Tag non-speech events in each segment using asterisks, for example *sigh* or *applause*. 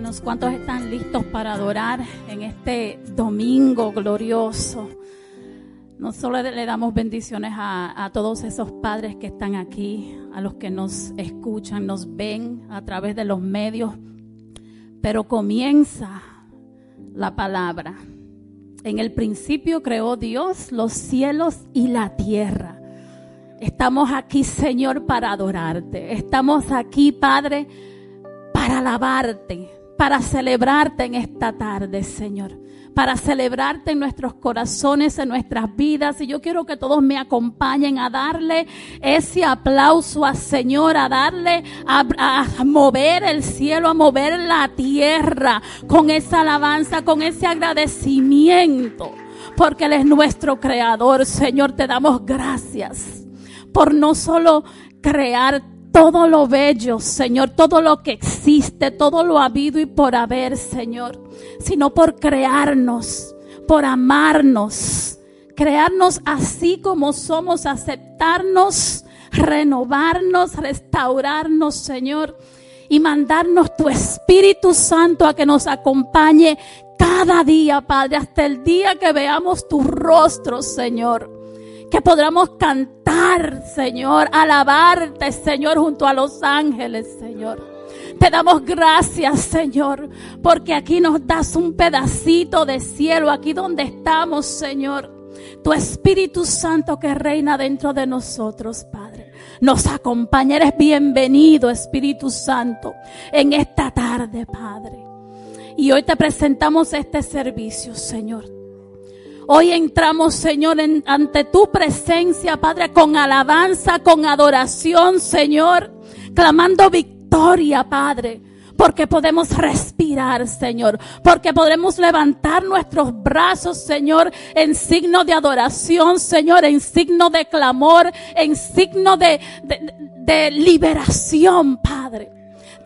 hermanos. ¿Cuántos están listos para adorar en este domingo glorioso? No solo le damos bendiciones a, todos esos padres que están aquí, a los que nos escuchan, nos ven a través de los medios, pero comienza la palabra. En el principio creó Dios los cielos y la tierra. Estamos aquí, Señor, para adorarte. Estamos aquí, Padre, para alabarte, para celebrarte en esta tarde, Señor. Para celebrarte en nuestros corazones, en nuestras vidas. Y yo quiero que todos me acompañen a darle ese aplauso al Señor, a darle, a, a mover el cielo, a mover la tierra con esa alabanza, con ese agradecimiento. Porque Él es nuestro creador, Señor. Te damos gracias por no solo crear todo lo bello, Señor, todo lo que existe, todo lo habido y por haber, Señor, sino por crearnos, por amarnos, crearnos así como somos, aceptarnos, renovarnos, restaurarnos, Señor, y mandarnos tu Espíritu Santo a que nos acompañe cada día, Padre, hasta el día que veamos tu rostro, Señor que podamos cantar, Señor, alabarte, Señor, junto a los ángeles, Señor. Te damos gracias, Señor, porque aquí nos das un pedacito de cielo, aquí donde estamos, Señor. Tu Espíritu Santo que reina dentro de nosotros, Padre. Nos acompaña. Eres bienvenido, Espíritu Santo, en esta tarde, Padre. Y hoy te presentamos este servicio, Señor. Hoy entramos, Señor, en, ante tu presencia, Padre, con alabanza, con adoración, Señor, clamando victoria, Padre. Porque podemos respirar, Señor. Porque podemos levantar nuestros brazos, Señor, en signo de adoración, Señor, en signo de clamor, en signo de, de, de liberación, Padre.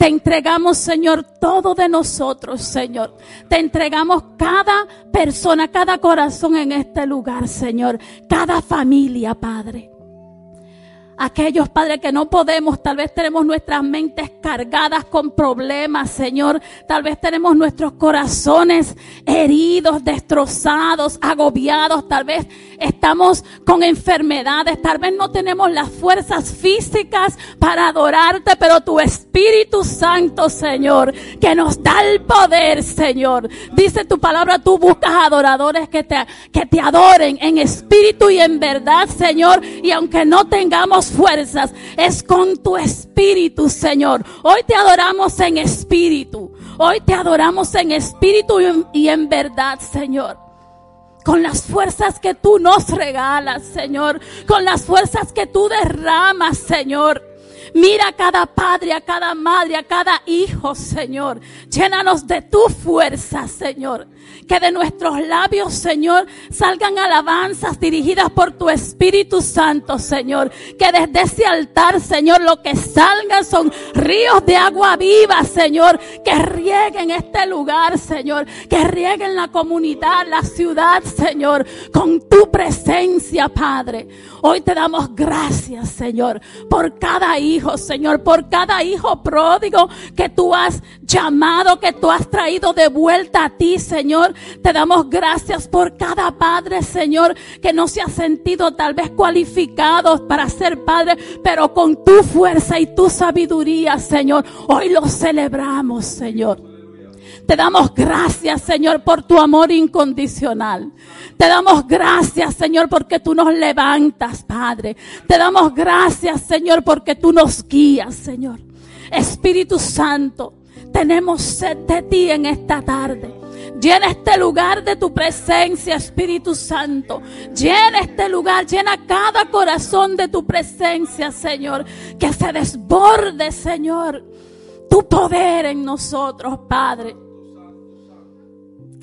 Te entregamos, Señor, todo de nosotros, Señor. Te entregamos cada persona, cada corazón en este lugar, Señor. Cada familia, Padre. Aquellos, Padre, que no podemos, tal vez tenemos nuestras mentes cargadas con problemas, Señor. Tal vez tenemos nuestros corazones heridos, destrozados, agobiados. Tal vez estamos con enfermedades. Tal vez no tenemos las fuerzas físicas para adorarte, pero tu Espíritu Santo, Señor, que nos da el poder, Señor. Dice tu palabra, tú buscas adoradores que te, que te adoren en espíritu y en verdad, Señor. Y aunque no tengamos fuerzas, es con tu espíritu, Señor. Hoy te adoramos en espíritu. Hoy te adoramos en espíritu y en, verdad, Señor con las fuerzas que tú nos regalas, Señor, con las fuerzas que tú derramas, Señor. Mira a cada padre, a cada madre, a cada hijo, Señor. Llénanos de tu fuerza, Señor. Que de nuestros labios, Señor, salgan alabanzas dirigidas por tu Espíritu Santo, Señor. Que desde ese altar, Señor, lo que salga son ríos de agua viva, Señor. Que rieguen este lugar, Señor. Que rieguen la comunidad, la ciudad, Señor. Con tu presencia, Padre. Hoy te damos gracias, Señor, por cada hijo, Señor, por cada hijo pródigo que tú has llamado, que tú has traído de vuelta a ti, Señor. Te damos gracias por cada padre, Señor, que no se ha sentido tal vez cualificado para ser padre, pero con tu fuerza y tu sabiduría, Señor, hoy lo celebramos, Señor. Te damos gracias, Señor, por tu amor incondicional. Te damos gracias, Señor, porque tú nos levantas, Padre. Te damos gracias, Señor, porque tú nos guías, Señor. Espíritu Santo, tenemos sed de ti en esta tarde. Llena este lugar de tu presencia, Espíritu Santo. Llena este lugar, llena cada corazón de tu presencia, Señor. Que se desborde, Señor, tu poder en nosotros, Padre.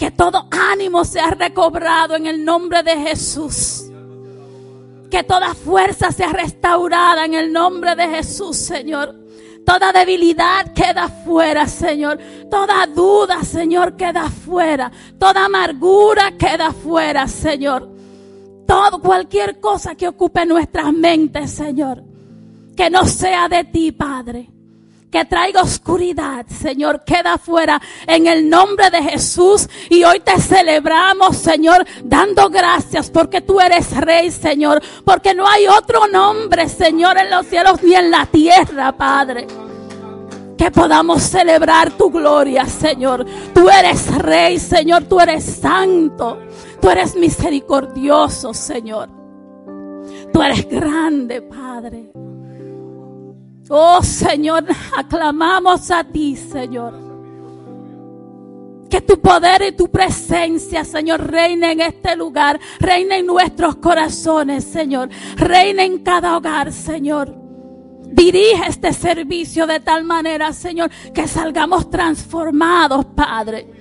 Que todo ánimo sea recobrado en el nombre de Jesús. Que toda fuerza sea restaurada en el nombre de Jesús, Señor. Toda debilidad queda fuera, Señor. Toda duda, Señor, queda fuera. Toda amargura queda fuera, Señor. Todo, cualquier cosa que ocupe nuestras mentes, Señor. Que no sea de ti, Padre que traiga oscuridad, Señor, queda fuera en el nombre de Jesús. Y hoy te celebramos, Señor, dando gracias porque tú eres Rey, Señor, porque no hay otro nombre, Señor, en los cielos ni en la tierra, Padre. Que podamos celebrar tu gloria, Señor. Tú eres Rey, Señor, tú eres santo. Tú eres misericordioso, Señor. Tú eres grande, Padre. Oh Señor, aclamamos a ti, Señor. Que tu poder y tu presencia, Señor, reine en este lugar, reine en nuestros corazones, Señor, reine en cada hogar, Señor. Dirige este servicio de tal manera, Señor, que salgamos transformados, Padre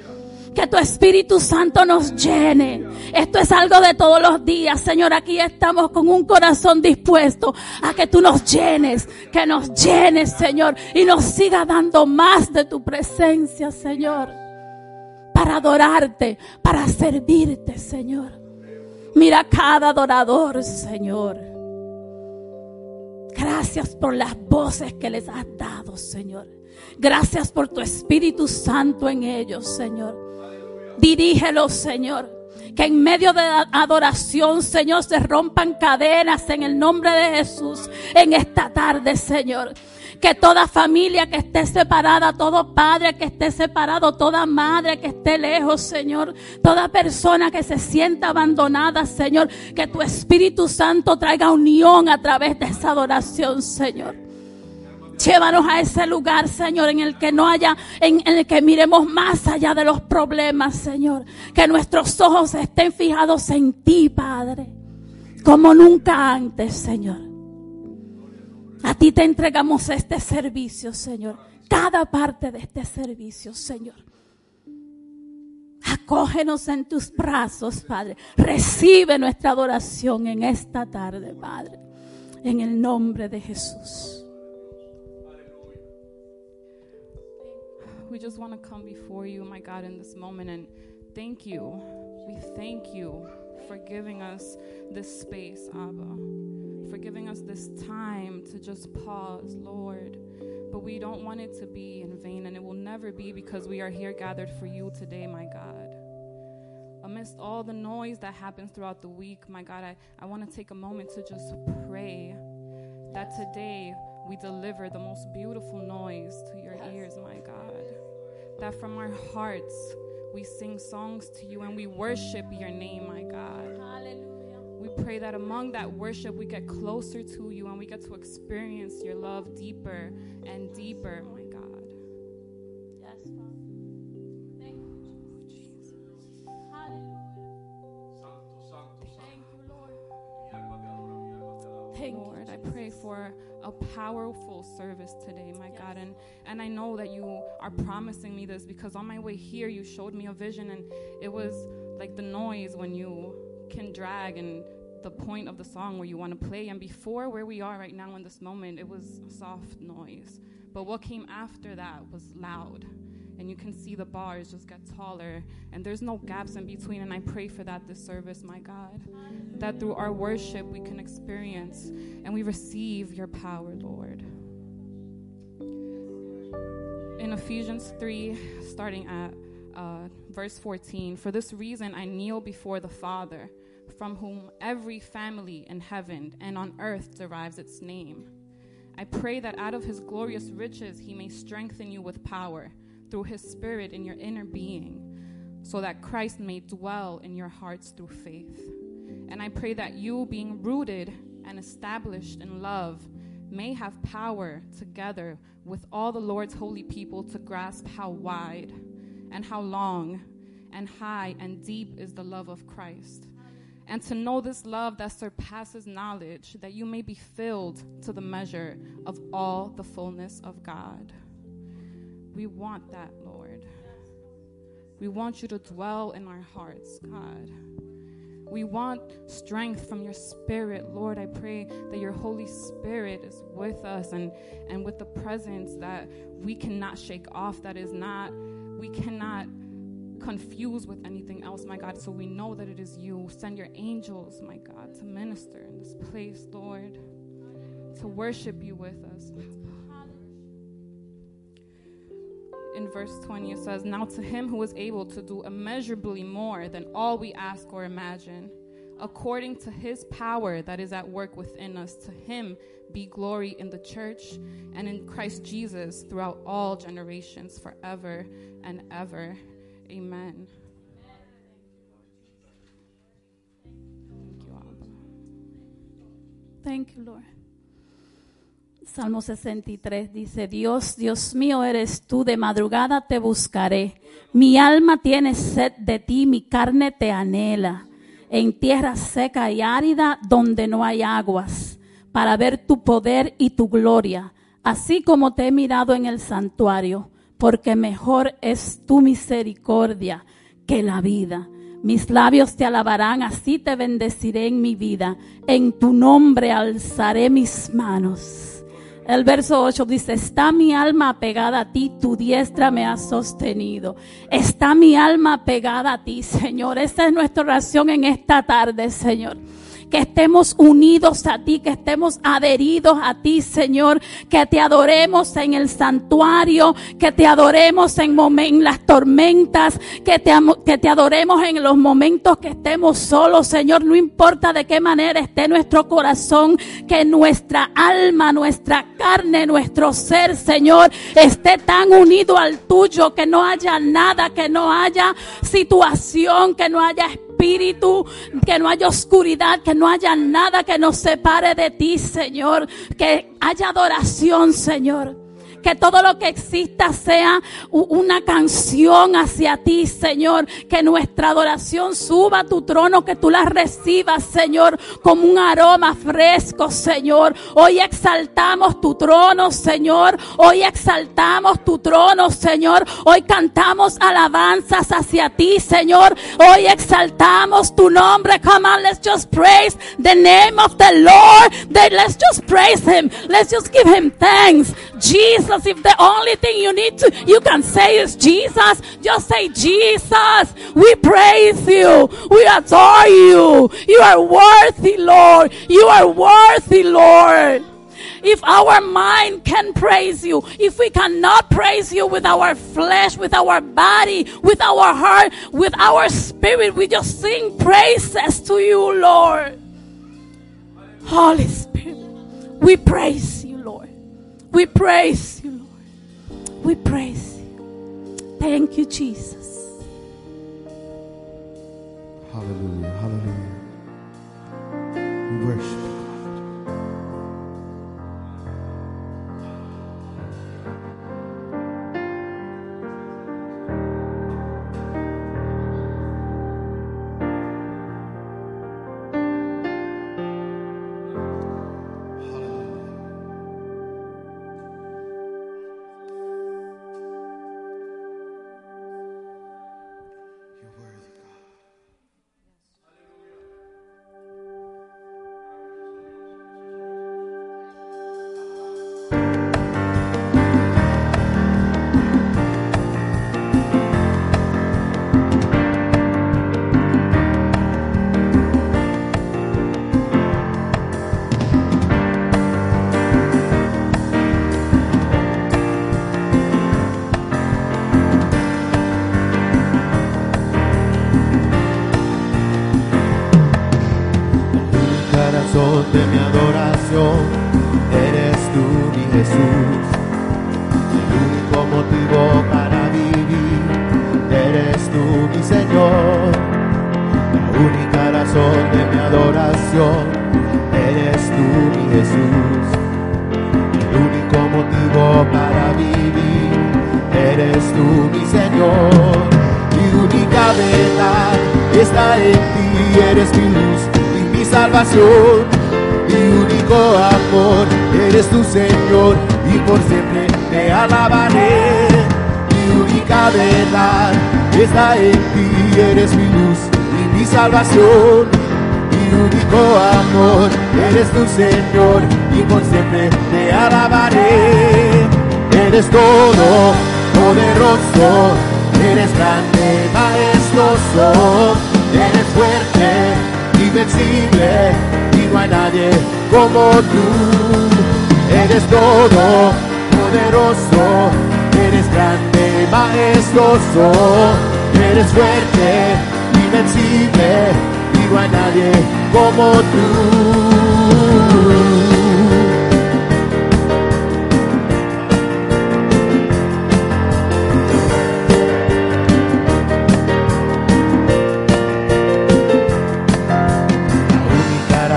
que tu Espíritu Santo nos llene. Esto es algo de todos los días, Señor. Aquí estamos con un corazón dispuesto a que tú nos llenes, que nos llenes, Señor, y nos siga dando más de tu presencia, Señor, para adorarte, para servirte, Señor. Mira cada adorador, Señor. Gracias por las voces que les has dado, Señor. Gracias por tu Espíritu Santo en ellos, Señor. Dirígelos, Señor. Que en medio de la adoración, Señor, se rompan cadenas en el nombre de Jesús en esta tarde, Señor. Que toda familia que esté separada, todo padre que esté separado, toda madre que esté lejos, Señor. Toda persona que se sienta abandonada, Señor. Que tu Espíritu Santo traiga unión a través de esa adoración, Señor. Llévanos a ese lugar, Señor, en el que no haya, en, el que miremos más allá de los problemas, Señor. Que nuestros ojos estén fijados en ti, Padre. Como nunca antes, Señor. A ti te entregamos este servicio, Señor. Cada parte de este servicio, Señor. Acógenos en tus brazos, Padre. Recibe nuestra adoración en esta tarde, Padre. En el nombre de Jesús. We just want to come before you, my God, in this moment and thank you. We thank you for giving us this space, Abba, for giving us this time to just pause, Lord. But we don't want it to be in vain, and it will never be because we are here gathered for you today, my God. Amidst all the noise that happens throughout the week, my God, I, I want to take a moment to just pray that today we deliver the most beautiful noise to your ears, my God that from our hearts we sing songs to you and we worship your name, my God. Hallelujah. We pray that among that worship we get closer to you and we get to experience your love deeper and deeper, powerful service today, my God. And, and I know that you are promising me this because on my way here, you showed me a vision, and it was like the noise when you can drag and the point of the song where you want to play. And before where we are right now in this moment, it was soft noise. But what came after that was loud and you can see the bars just get taller and there's no gaps in between and i pray for that this service my god that through our worship we can experience and we receive your power lord in ephesians 3 starting at uh, verse 14 for this reason i kneel before the father from whom every family in heaven and on earth derives its name I pray that out of his glorious riches he may strengthen you with power through his spirit in your inner being, so that Christ may dwell in your hearts through faith. And I pray that you, being rooted and established in love, may have power together with all the Lord's holy people to grasp how wide and how long and high and deep is the love of Christ. And to know this love that surpasses knowledge, that you may be filled to the measure of all the fullness of God. We want that, Lord. We want you to dwell in our hearts, God. We want strength from your spirit, Lord. I pray that your Holy Spirit is with us and, and with the presence that we cannot shake off, that is not, we cannot confuse with anything else, my God. So we know that it is you. Send your angels, my God, to minister in this place, Lord, to worship you with us. In verse 20 it says, Now to him who is able to do immeasurably more than all we ask or imagine, according to his power that is at work within us, to him be glory in the church and in Christ Jesus throughout all generations, forever and ever. Amen. Thank you, Abba. Thank you, Lord. Salmo 63 dice, Dios, Dios mío eres tú, de madrugada te buscaré. Mi alma tiene sed de ti, mi carne te anhela. En tierra seca y árida donde no hay aguas, para ver tu poder y tu gloria, así como te he mirado en el santuario, porque mejor es tu misericordia que la vida. Mis labios te alabarán, así te bendeciré en mi vida. En tu nombre alzaré mis manos. El verso 8 dice, está mi alma pegada a ti, tu diestra me ha sostenido. Está mi alma pegada a ti, Señor. Esta es nuestra oración en esta tarde, Señor que estemos unidos a ti, que estemos adheridos a ti, Señor, que te adoremos en el santuario, que te adoremos en, en las tormentas, que te, que te adoremos en los momentos que estemos solos, Señor, no importa de qué manera esté nuestro corazón, que nuestra alma, nuestra carne, nuestro ser, Señor, esté tan unido al tuyo, que no haya nada, que no haya situación, que no haya espíritu, que no haya oscuridad, que no haya nada que nos separe de ti, Señor, que haya adoración, Señor. Que todo lo que exista sea una canción hacia ti, Señor. Que nuestra adoración suba a tu trono, que tú la recibas, Señor, como un aroma fresco, Señor. Hoy exaltamos tu trono, Señor. Hoy exaltamos tu trono, Señor. Hoy cantamos alabanzas hacia ti, Señor. Hoy exaltamos tu nombre. Come on, let's just praise the name of the Lord. Let's just praise him. Let's just give him thanks. Jesus Jesus, if the only thing you need to, you can say is Jesus, just say Jesus. We praise you. We adore you. You are worthy, Lord. You are worthy, Lord. If our mind can praise you, if we cannot praise you with our flesh, with our body, with our heart, with our spirit, we just sing praises to you, Lord. Holy Spirit, we praise you, Lord. We praise. We praise you. Thank you, Jesus. Hallelujah. Hallelujah. We worship Señor y por siempre te alabaré. Eres todo poderoso, eres grande, majestuoso, eres fuerte, invencible y no hay nadie como tú. Eres todo poderoso, eres grande, majestuoso, eres fuerte, invencible, y no hay nadie como tú. La única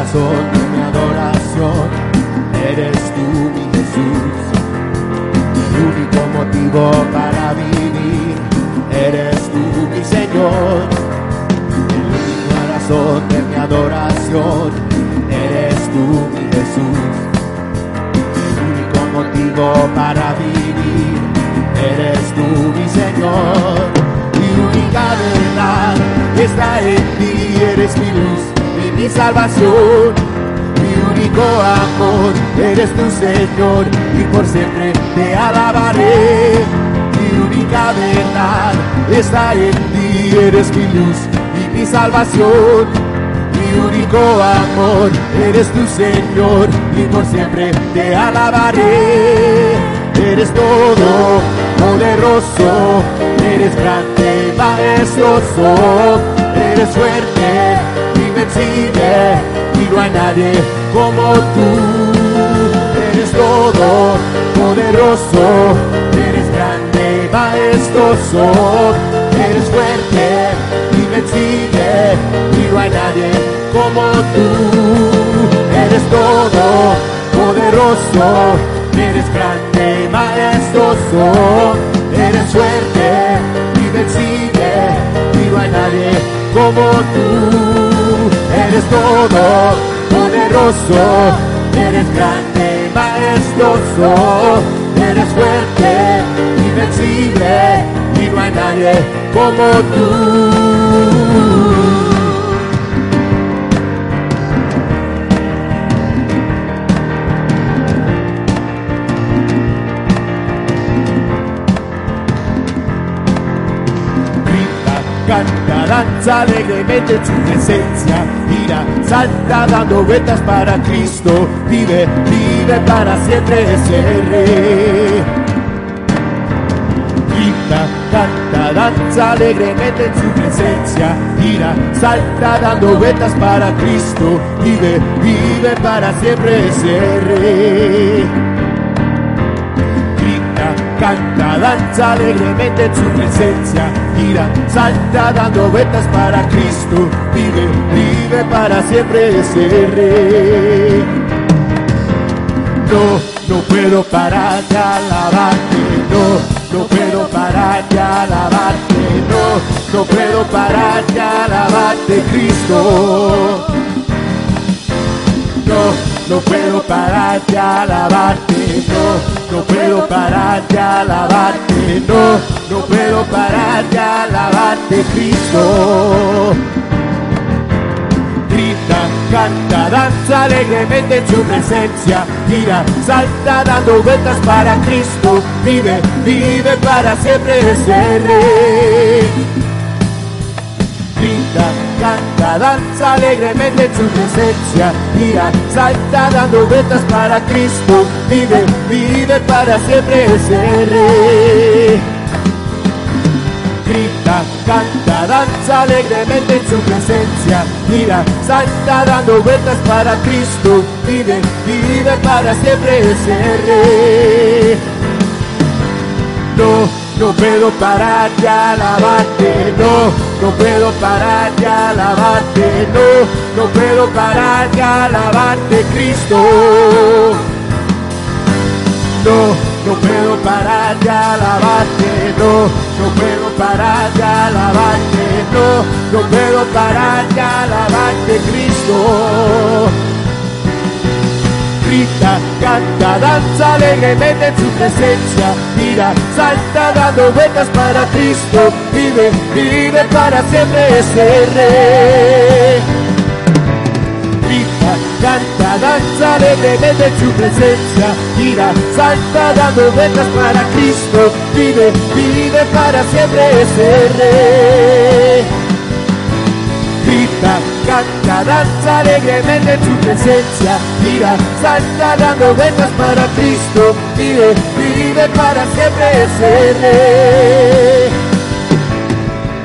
razón de mi adoración motivo para vivir eres tú, mi Señor. Mi única verdad está en ti, eres mi luz y mi salvación. Mi único amor eres tu Señor y por siempre te alabaré. Mi única verdad está en ti, eres mi luz y mi salvación. Mi único amor eres tu Señor y por siempre te alabaré. Eres todo poderoso, eres grande, majestuoso, eres fuerte, invencible y no hay nadie como tú. Eres todo poderoso, eres grande, majestuoso, eres fuerte, invencible y no hay nadie como tú. Eres todo poderoso, eres grande, majestuoso, eres fuerte, invencible y no hay nadie como tú. Eres todo poderoso, eres grande, majestuoso, eres fuerte, invencible y no hay nadie como tú. Canta, danza alegremente en su presencia, gira, salta dando vueltas para Cristo, vive, vive para siempre ese rey. Grita, canta, danza alegremente en su presencia, gira, salta dando vueltas para Cristo, vive, vive para siempre ese rey. Canta, danza alegremente en su presencia, gira, salta dando vueltas para Cristo, vive, vive para siempre ese rey. No, no puedo parar de alabarte, no, no puedo parar de alabarte, no, no puedo parar de alabarte, Cristo. No, no puedo parar de alabarte, no, no puedo parar de alabarte, no, no puedo parar de alabarte, Cristo. Grita, canta, danza alegremente en su presencia, gira, salta dando vueltas para Cristo, vive, vive para siempre ese rey. Grita, canta, danza alegremente en su presencia, gira, salta dando vueltas para Cristo, vive, vive para siempre ese rey. Grita, canta, danza alegremente en su presencia, gira, salta dando vueltas para Cristo, vive, vive para siempre ese rey. No, no puedo parar de alabarte, no, no puedo parar de alabarte, no, no puedo parar de alabarte, Cristo. No, no puedo parar de alabarte, no, no puedo parar de alabarte, no, no puedo parar de Cristo. Grita, canta, danza alegremente en su presencia, gira, salta dando vueltas para Cristo, vive, vive para siempre ese rey. Canta, danza alegremente en su presencia, gira, salta dando vueltas para Cristo, vive, vive para siempre ese rey grita, canta, danza alegremente en su presencia. Mira, salta dando vueltas para Cristo. Vive, vive para siempre ese.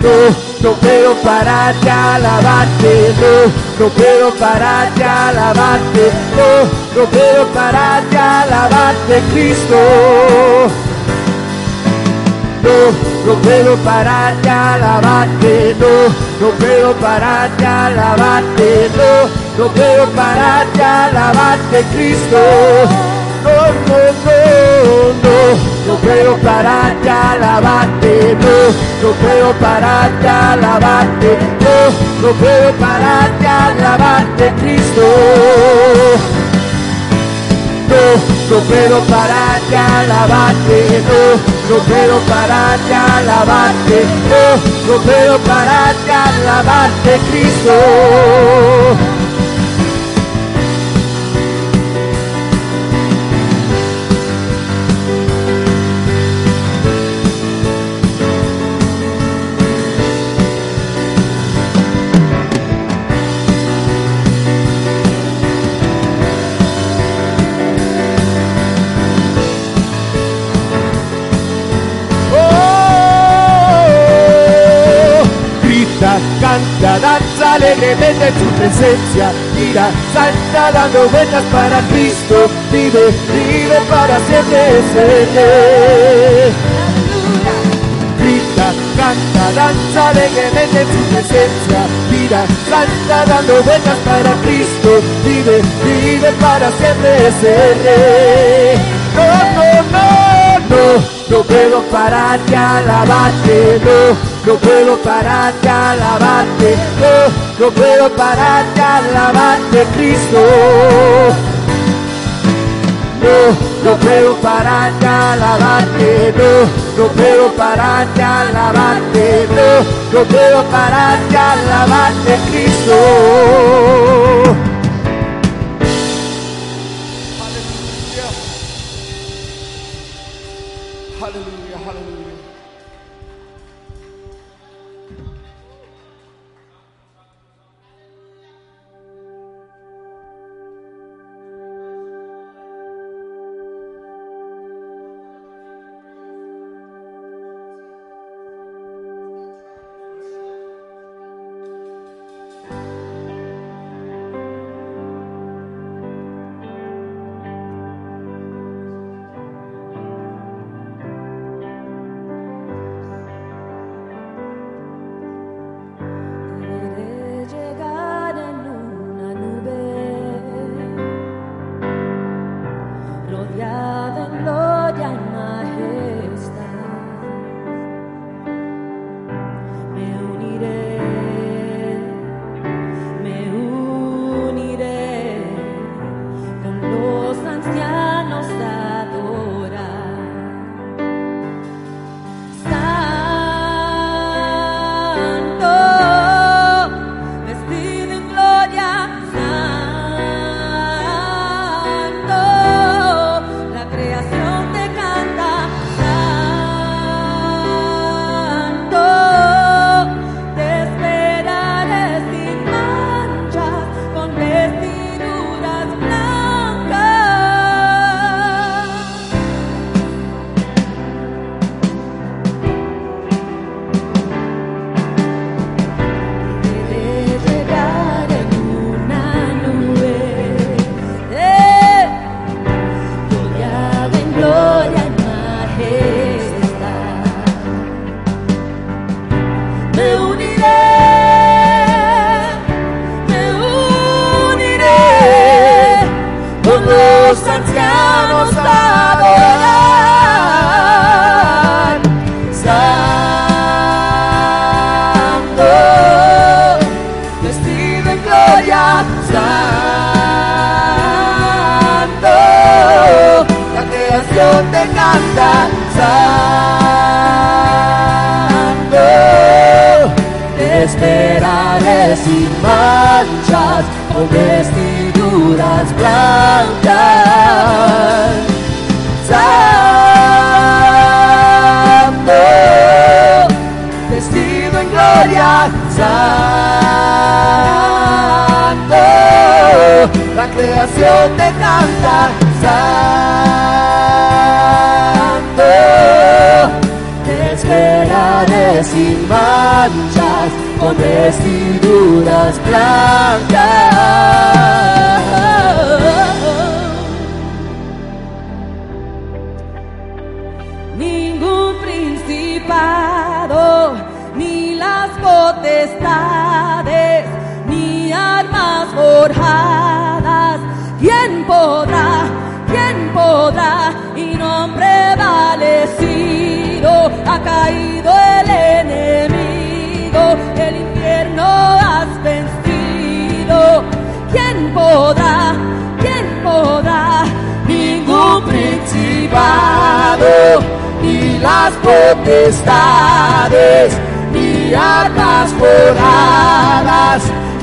No, no puedo parar de alabarte, no, no puedo parar de alabarte, no, no puedo parar de alabarte, Cristo. No, no puedo parar de alabarte, no, no puedo parar de alabarte, no, no puedo parar de alabarte, Cristo. No, no, no, no, no puedo parar de alabarte, no, no puedo parar de alabarte, no, no puedo parar de alabarte, Cristo. No, no puedo parar de alabarte, no, no puedo parar de alabarte, no, no puedo parar de alabarte, Cristo. Danza alegremente en su presencia. Mira, salta dando vueltas para Cristo. Vive, vive para siempre. Grita, canta, danza alegremente en su presencia. Mira, salta dando vueltas para Cristo. Vive, vive para siempre. No, no, no, no. No puedo parar de alabarte, no, no puedo parar de alabarte, no, no puedo parar de alabarte, Cristo. No, no puedo parar de alabarte, no, no puedo parar de alabarte, no, no puedo parar de alabarte, Cristo.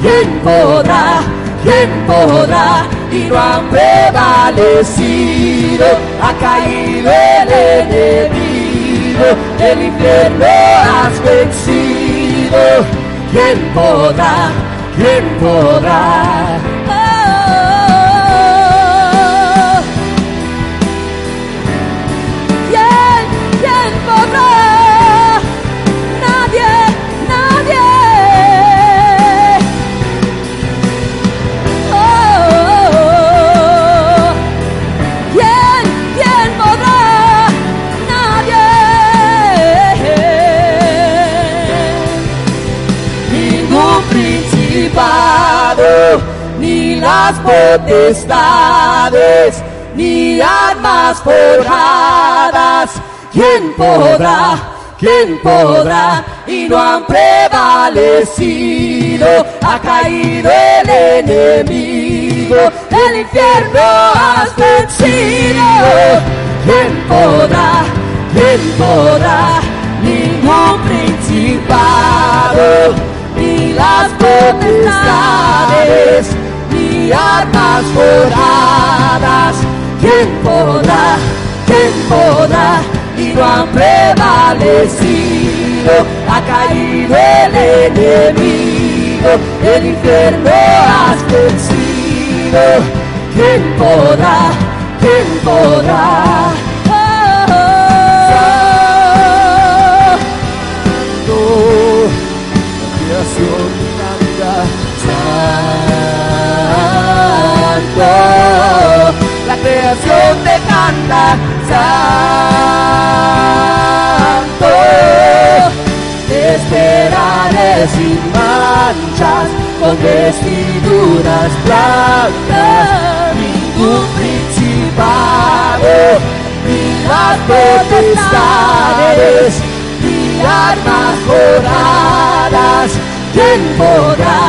¿Quién podrá? ¿Quién podrá? Y no han prevalecido, ha caído el enemigo, el infierno has vencido. ¿Quién podrá? ¿Quién podrá? Las potestades, ni armas forjadas. ¿Quién podrá? ¿Quién podrá? Y no han prevalecido, ha caído el enemigo, el infierno has vencido. ¿Quién podrá? ¿Quién podrá? Ningún principado, ni las potestades, ni armas forjadas. ¿Quién podrá? ¿Quién podrá? Y no han prevalecido, ha caído el enemigo, el infierno has vencido. ¿Quién podrá? ¿Quién podrá? Creación te canta, Santo, te esperaré sin manchas, con vestiduras blancas, ningún principado, ni las potestades, ni armas forjadas. ¿Quién podrá?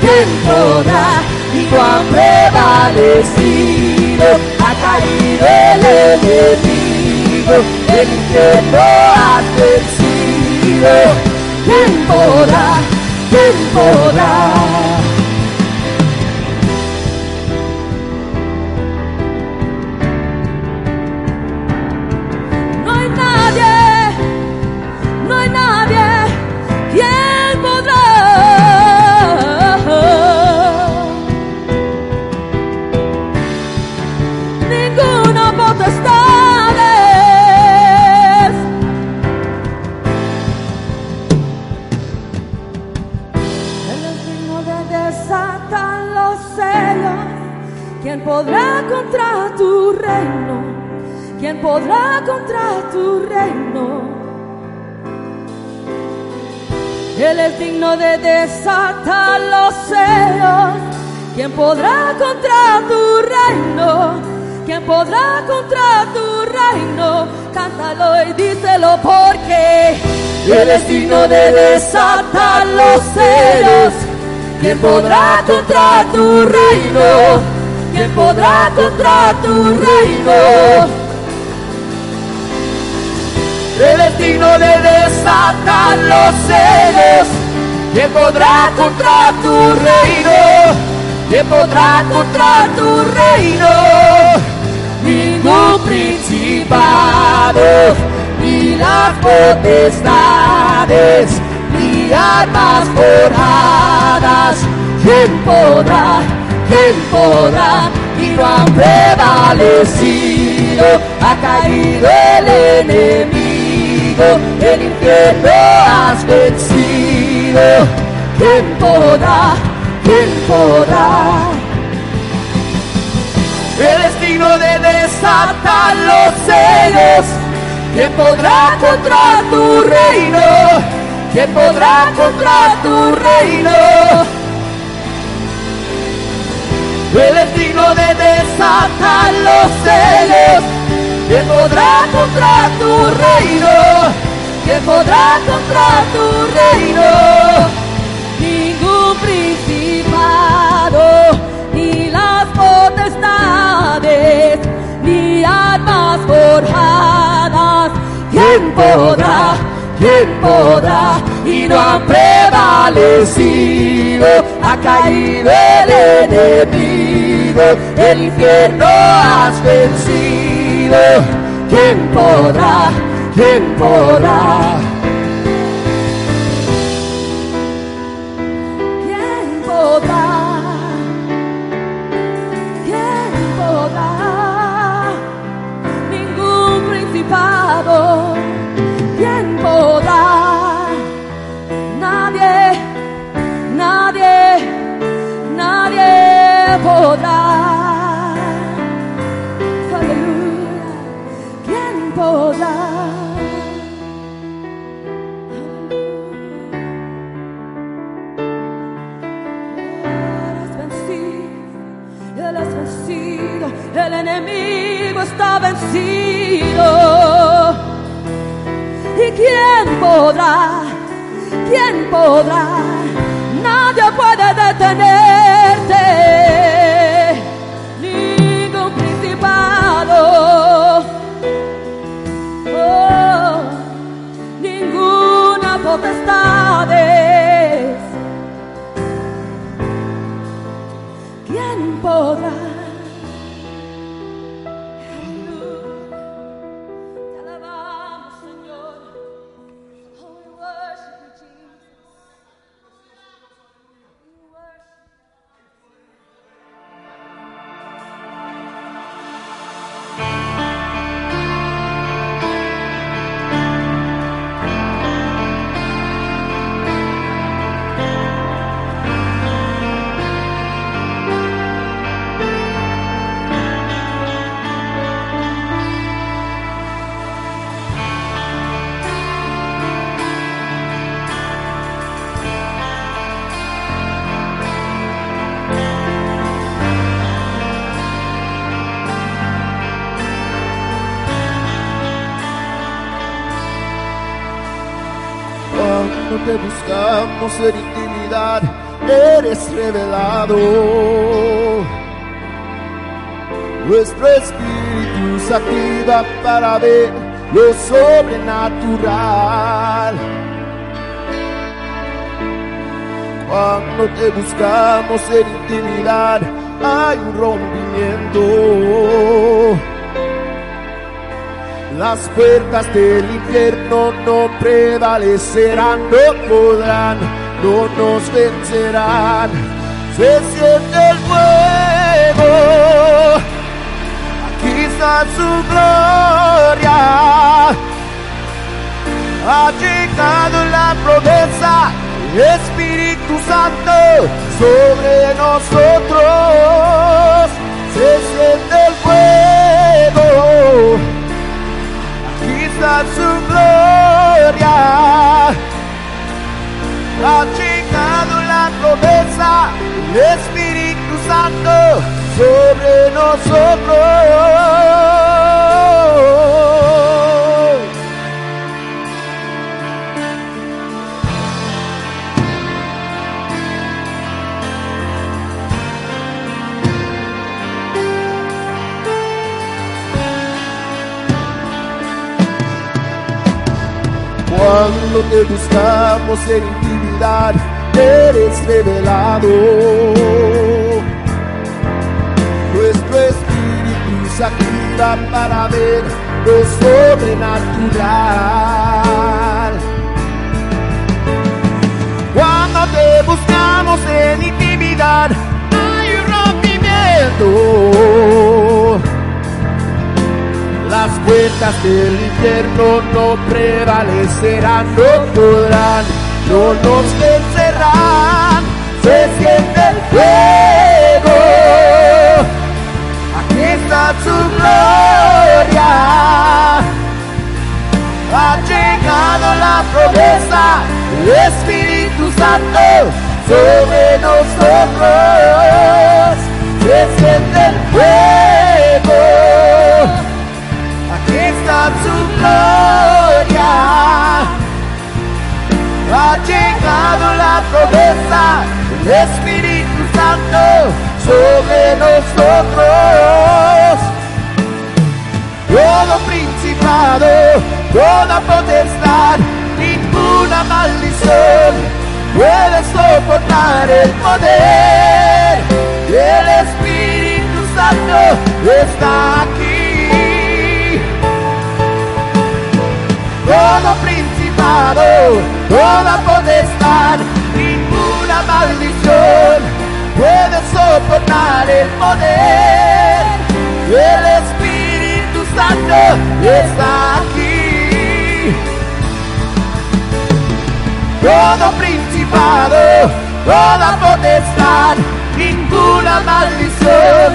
¿Quién podrá? Y han prevalecido, el enemigo, el infierno has vencido. ¿Quién podrá? ¿Quién podrá contra tu reino? Él es digno de desatar los sellos. ¿Quién podrá contra tu reino? ¿Quién podrá contra tu reino? Cántalo y díselo porque Él es digno de desatar los celos. ¿Quién podrá contra tu reino? ¿Quién podrá contra tu reino? Él es digno de desatar los celos. ¿Quién podrá contra tu reino? ¿Quién podrá contra tu reino? Ningún principado, ni las potestades, ni armas forjadas. ¿Quién podrá? ¿quién podrá? Y no han prevalecido, ha caído el enemigo, el infierno has vencido. ¿Quién podrá? ¿Quién podrá? Eres digno de desatar los sellos. ¿Quién podrá contra tu reino? ¿Quién podrá contra tu reino? Eres digno de desatar los sellos. ¿Quién podrá contra tu reino? ¿Quién podrá contra tu reino? Ningún principado ni las potestades, ni armas forjadas. ¿Quién podrá? ¿Quién podrá? Y no han prevalecido, ha caído el enemigo, el infierno has vencido. ¿Quién podrá? ¿Quién podrá? ¿Quién podrá? ¿Quién podrá? Ningún principado. ¿Quién podrá? Nadie, nadie, nadie podrá. El enemigo está vencido. ¿Y quién podrá? ¿Quién podrá? Nadie puede detenerte. Ningún principado. Oh, ninguna potestad. Buscamos en intimidad, eres revelado. Nuestro espíritu se activa para ver lo sobrenatural. Cuando te buscamos en intimidad, hay un rompimiento. Las puertas del infierno no prevalecerán, no podrán, no nos vencerán. Se siente el fuego, aquí está su gloria. Ha llegado la promesa, Espíritu Santo, sobre nosotros. Se siente el fuego su gloria. Ha llegado la promesa del Espíritu Santo sobre nosotros. Cuando te buscamos en intimidad, eres revelado. Nuestro espíritu se activa para ver lo sobrenatural. Cuando te buscamos en intimidad, hay un Señor. Las puertas del infierno no prevalecerán, no podrán, no nos vencerán. Se siente el fuego, aquí está su gloria. Ha llegado la promesa del Espíritu Santo sobre nosotros. Se siente el fuego está su gloria. Ha llegado la promesa del Espíritu Santo sobre nosotros. Todo principado, toda potestad, ninguna maldición puede soportar el poder. El Espíritu Santo está aquí. Todo principado, toda potestad, ninguna maldición puede soportar el poder. El Espíritu Santo está aquí. Todo principado, toda potestad, ninguna maldición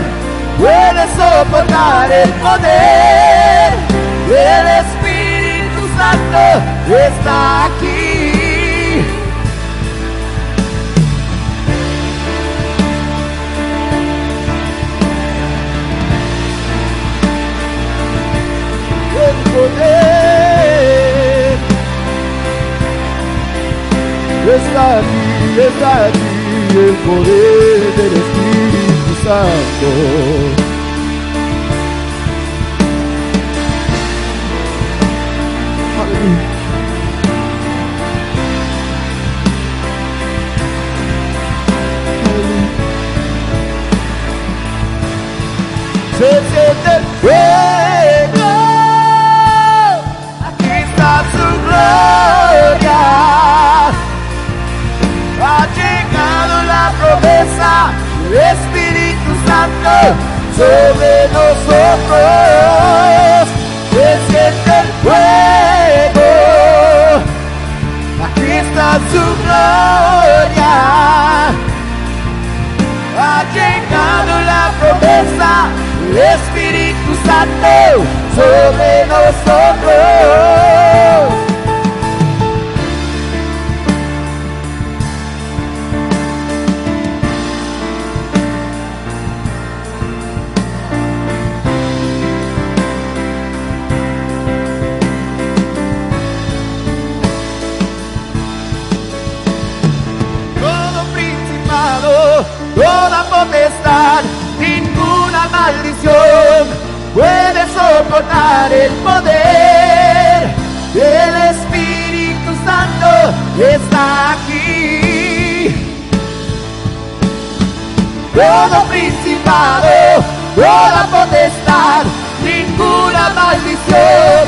puede soportar el poder. El Espíritu Santo está aquí. El poder está aquí, está aquí el poder del Espíritu Santo. Aleluya. Se siente el fuego, aquí está su gloria. Ha llegado la promesa del Espíritu Santo sobre nosotros. Aquí está su gloria. Ha llegado la promesa del Espíritu Santo sobre nosotros. Ninguna maldición puede soportar el poder del Espíritu Santo está aquí. Todo principado, toda potestad, ninguna maldición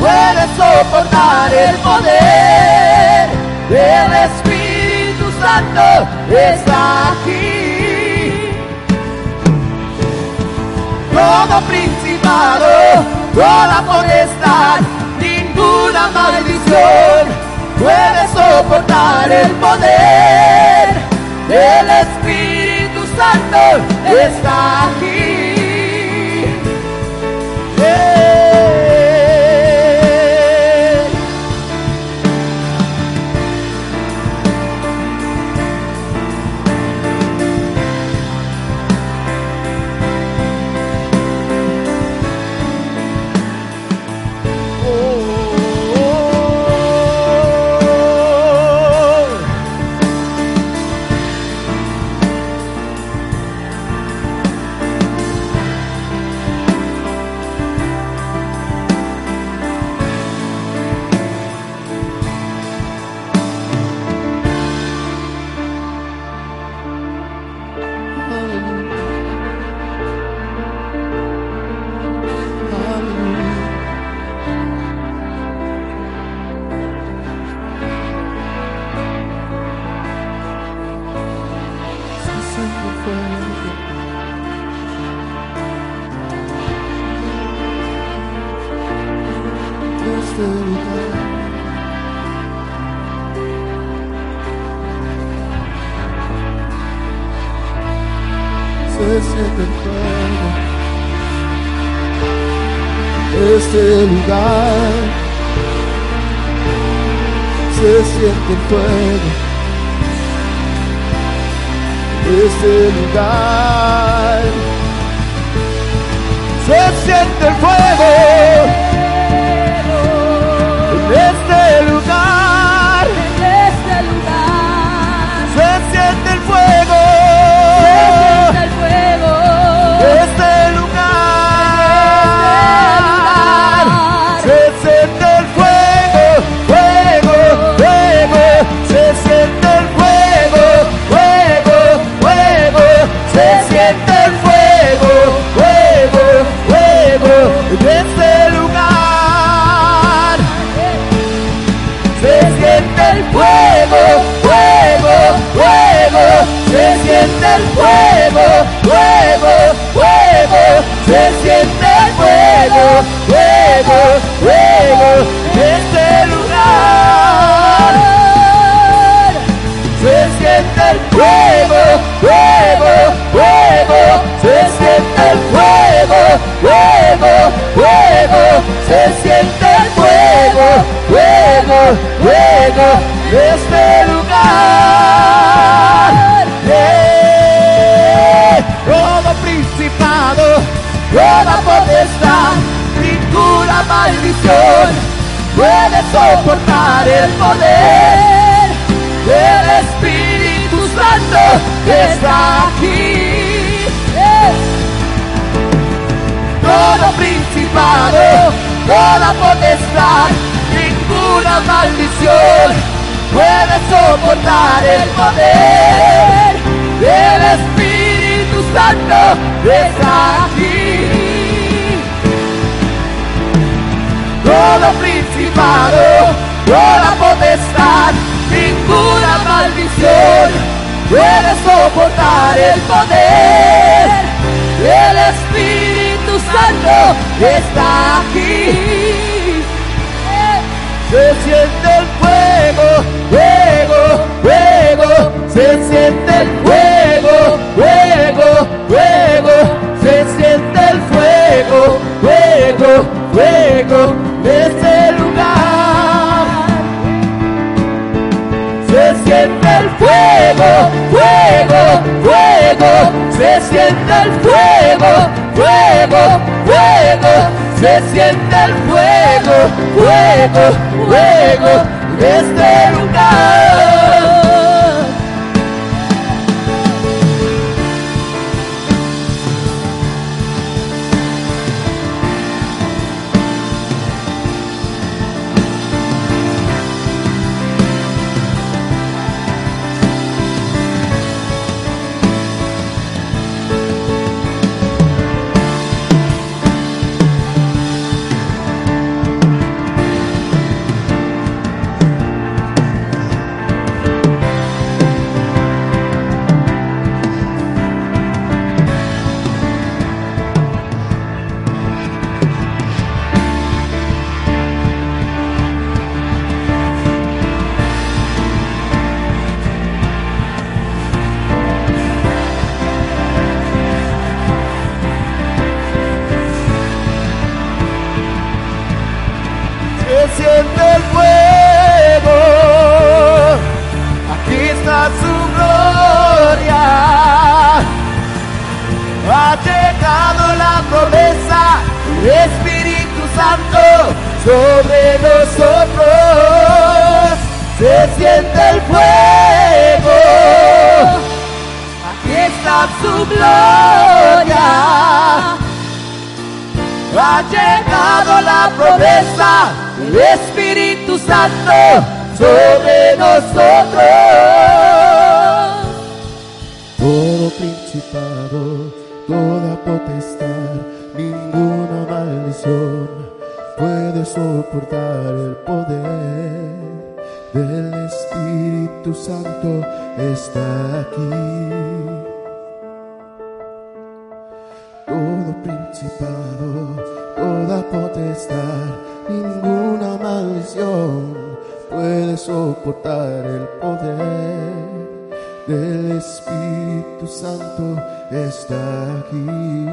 puede soportar el poder del Espíritu Santo está aquí. Todo principado, toda potestad, ninguna maldición puede soportar el poder del Espíritu Santo está aquí. El fuego. Este lugar se siente el fuego. El poder del Espíritu Santo está aquí. Todo principado, toda potestad, ninguna maldición puede soportar el poder del Espíritu Santo que está aquí. todo principado, toda potestad, ninguna maldición puede soportar el poder del Espíritu Santo está aquí. Se siente el fuego, fuego, fuego, se siente el fuego, fuego, fuego, se siente el fuego, fuego, fuego, de este lugar. Fuego, fuego, fuego, se siente el fuego, fuego, fuego, se siente el fuego, fuego, fuego, de este lugar. Ha llegado la promesa del Espíritu Santo sobre nosotros. Todo principado, toda potestad, ninguna maldición puede soportar el poder del Espíritu Santo está aquí. Todo principado, toda potestad, ninguna soportar el poder del Espíritu Santo está aquí.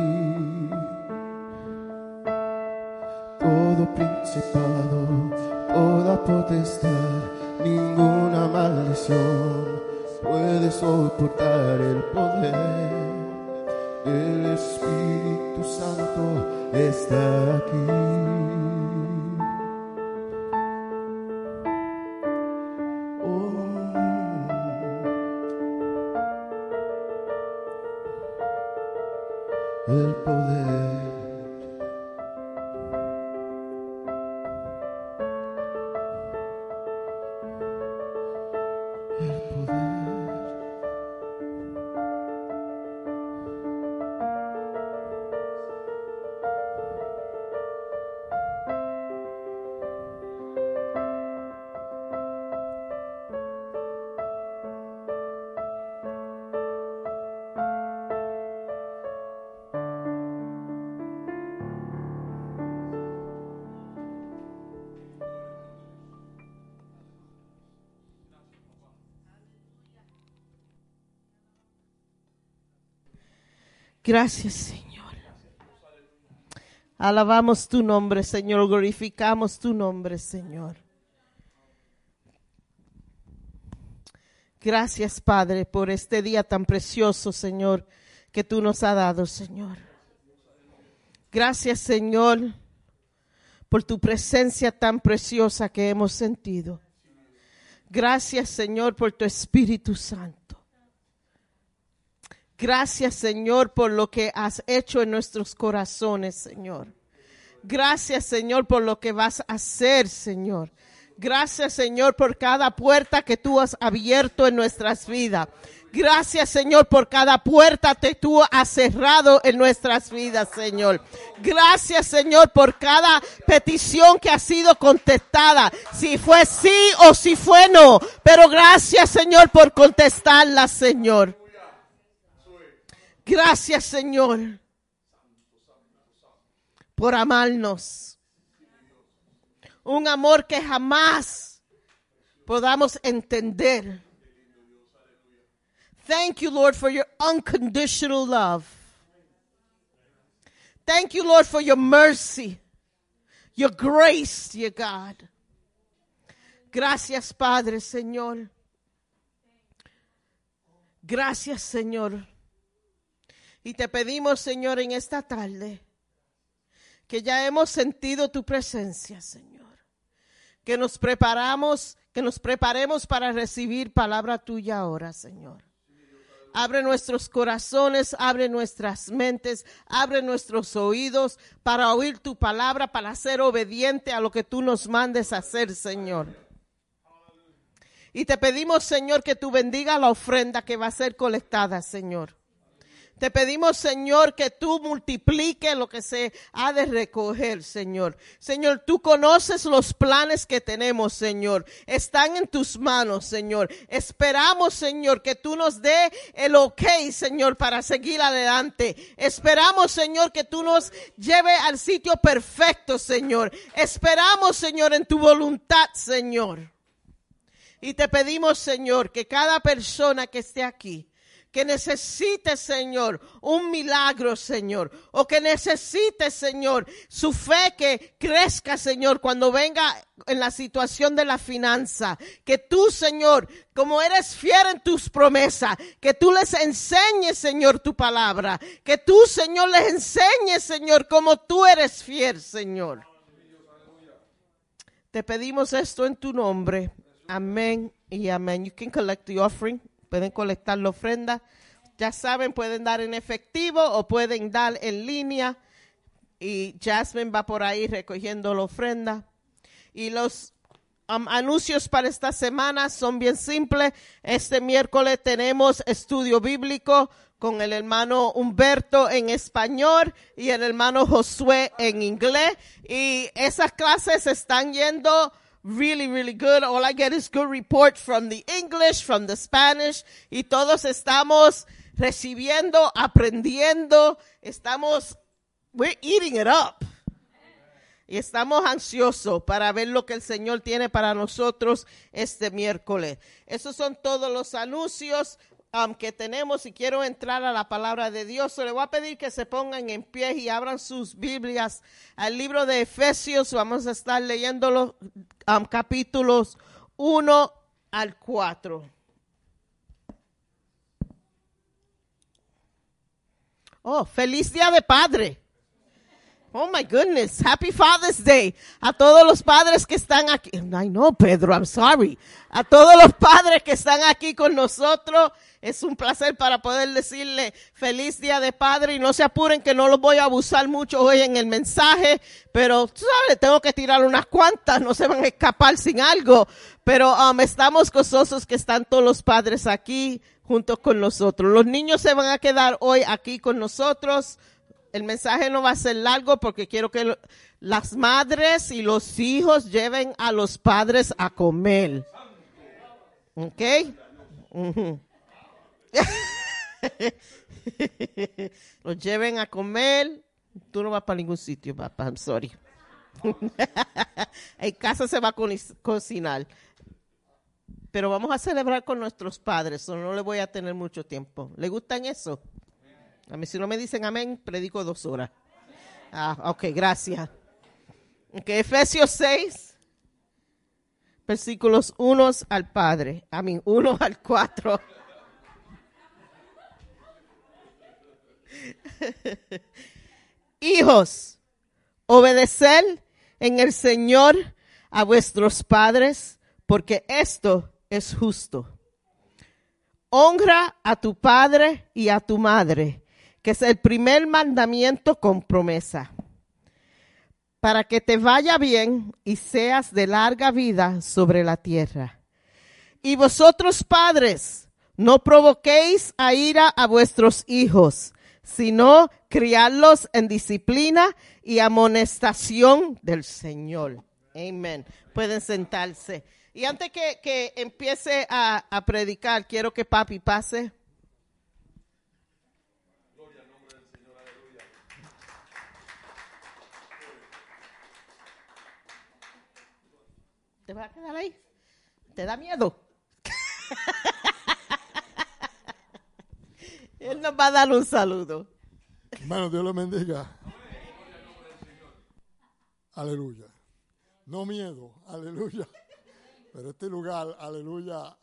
Todo principado, toda potestad, ninguna maldición puede soportar el poder. El Espíritu Santo está aquí. Oh. El poder. Gracias, Señor. Alabamos tu nombre, Señor. Glorificamos tu nombre, Señor. Gracias, Padre, por este día tan precioso, Señor, que tú nos has dado, Señor. Gracias, Señor, por tu presencia tan preciosa que hemos sentido. Gracias, Señor, por tu Espíritu Santo. Gracias, Señor, por lo que has hecho en nuestros corazones, Señor. Gracias, Señor, por lo que vas a hacer, Señor. Gracias, Señor, por cada puerta que tú has abierto en nuestras vidas. Gracias, Señor, por cada puerta que tú has cerrado en nuestras vidas, Señor. Gracias, Señor, por cada petición que ha sido contestada. Si fue sí o si fue no. Pero gracias, Señor, por contestarla, Señor. Gracias, Señor, por amarnos. Un amor que jamás podamos entender. Thank you, Lord, for your unconditional love. Thank you, Lord, for your mercy, your grace, dear God. Gracias, Padre, Señor. Gracias, Señor. Y te pedimos, Señor, en esta tarde, que ya hemos sentido tu presencia, Señor. Que nos preparamos, que nos preparemos para recibir palabra tuya ahora, Señor. Abre nuestros corazones, abre nuestras mentes, abre nuestros oídos para oír tu palabra, para ser obediente a lo que tú nos mandes hacer, Señor. Y te pedimos, Señor, que tú bendiga la ofrenda que va a ser colectada, Señor. Te pedimos, Señor, que tú multipliques lo que se ha de recoger, Señor. Señor, tú conoces los planes que tenemos, Señor. Están en tus manos, Señor. Esperamos, Señor, que tú nos dé el ok, Señor, para seguir adelante. Esperamos, Señor, que tú nos lleve al sitio perfecto, Señor. Esperamos, Señor, en tu voluntad, Señor. Y te pedimos, Señor, que cada persona que esté aquí, que necesite, Señor, un milagro, Señor, o que necesite, Señor, su fe que crezca, Señor, cuando venga en la situación de la finanza, que tú, Señor, como eres fiel en tus promesas, que tú les enseñes, Señor, tu palabra, que tú, Señor, les enseñes, Señor, como tú eres fiel, Señor. Te pedimos esto en tu nombre. Amén y amén. You can collect the offering. Pueden colectar la ofrenda. Ya saben, pueden dar en efectivo o pueden dar en línea. Y Jasmine va por ahí recogiendo la ofrenda. Y los um, anuncios para esta semana son bien simples. Este miércoles tenemos estudio bíblico con el hermano Humberto en español y el hermano Josué en inglés. Y esas clases están yendo really, really good. All I get is good report from the English, from the Spanish, y todos estamos recibiendo, aprendiendo, estamos, we're eating it up. Y estamos ansiosos para ver lo que el Señor tiene para nosotros este miércoles. Esos son todos los anuncios um, que tenemos y quiero entrar a la palabra de Dios. So, le voy a pedir que se pongan en pie y abran sus Biblias al libro de Efesios. Vamos a estar leyendo los capítulos 1 al 4. Oh, feliz día de padre. Oh my goodness, happy Father's Day. A todos los padres que están aquí. Ay no, Pedro, I'm sorry. A todos los padres que están aquí con nosotros. Es un placer para poder decirle feliz día de padre y no se apuren que no los voy a abusar mucho hoy en el mensaje, pero tú sabes, tengo que tirar unas cuantas, no se van a escapar sin algo. Pero um, estamos gozosos que están todos los padres aquí juntos con nosotros. Los niños se van a quedar hoy aquí con nosotros. El mensaje no va a ser largo porque quiero que las madres y los hijos lleven a los padres a comer. ¿Ok? *laughs* Los lleven a comer. Tú no vas para ningún sitio, papá. I'm sorry. *laughs* en casa se va a co- cocinar. Pero vamos a celebrar con nuestros padres, o no le voy a tener mucho tiempo. ¿Le gustan eso? A mí si no me dicen amén, predico dos horas. Ah, ok, gracias. Ok, Efesios 6, versículos 1 al Padre. A mí, 1 al 4. Hijos, obedeced en el Señor a vuestros padres, porque esto es justo. Honra a tu padre y a tu madre, que es el primer mandamiento con promesa, para que te vaya bien y seas de larga vida sobre la tierra. Y vosotros padres, no provoquéis a ira a vuestros hijos, sino criarlos en disciplina y amonestación del Señor. Amén. Pueden sentarse. Y antes que, que empiece a, a predicar, quiero que papi pase. ¿Te vas a quedar ahí? ¿Te da miedo? *laughs* Él nos va a dar un saludo. Hermano, Dios lo bendiga. Aleluya. No miedo, aleluya. Pero este lugar, aleluya,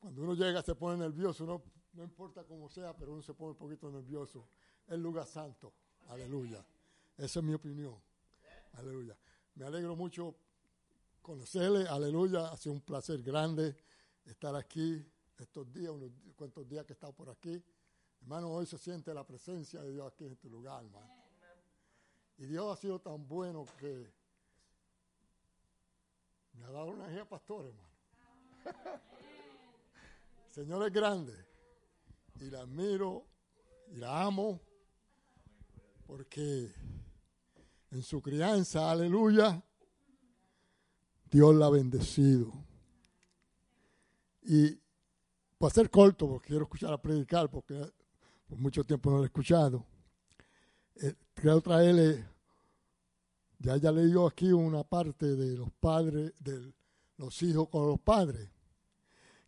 cuando uno llega se pone nervioso, no importa cómo sea, pero uno se pone un poquito nervioso. Es lugar santo, aleluya. Esa es mi opinión, aleluya. Me alegro mucho conocerle, aleluya. Ha sido un placer grande estar aquí estos días, unos cuantos días que he estado por aquí. Hermano, hoy se siente la presencia de Dios aquí en este lugar, hermano. Y Dios ha sido tan bueno que me ha dado una energía pastor, hermano. Señor es grande y la admiro y la amo porque en su crianza, aleluya, Dios la ha bendecido. Y para ser corto, porque quiero escuchar a predicar, porque por mucho tiempo no lo he escuchado. Eh, quiero traerle, ya ya leyó aquí una parte de los padres, de los hijos con los padres.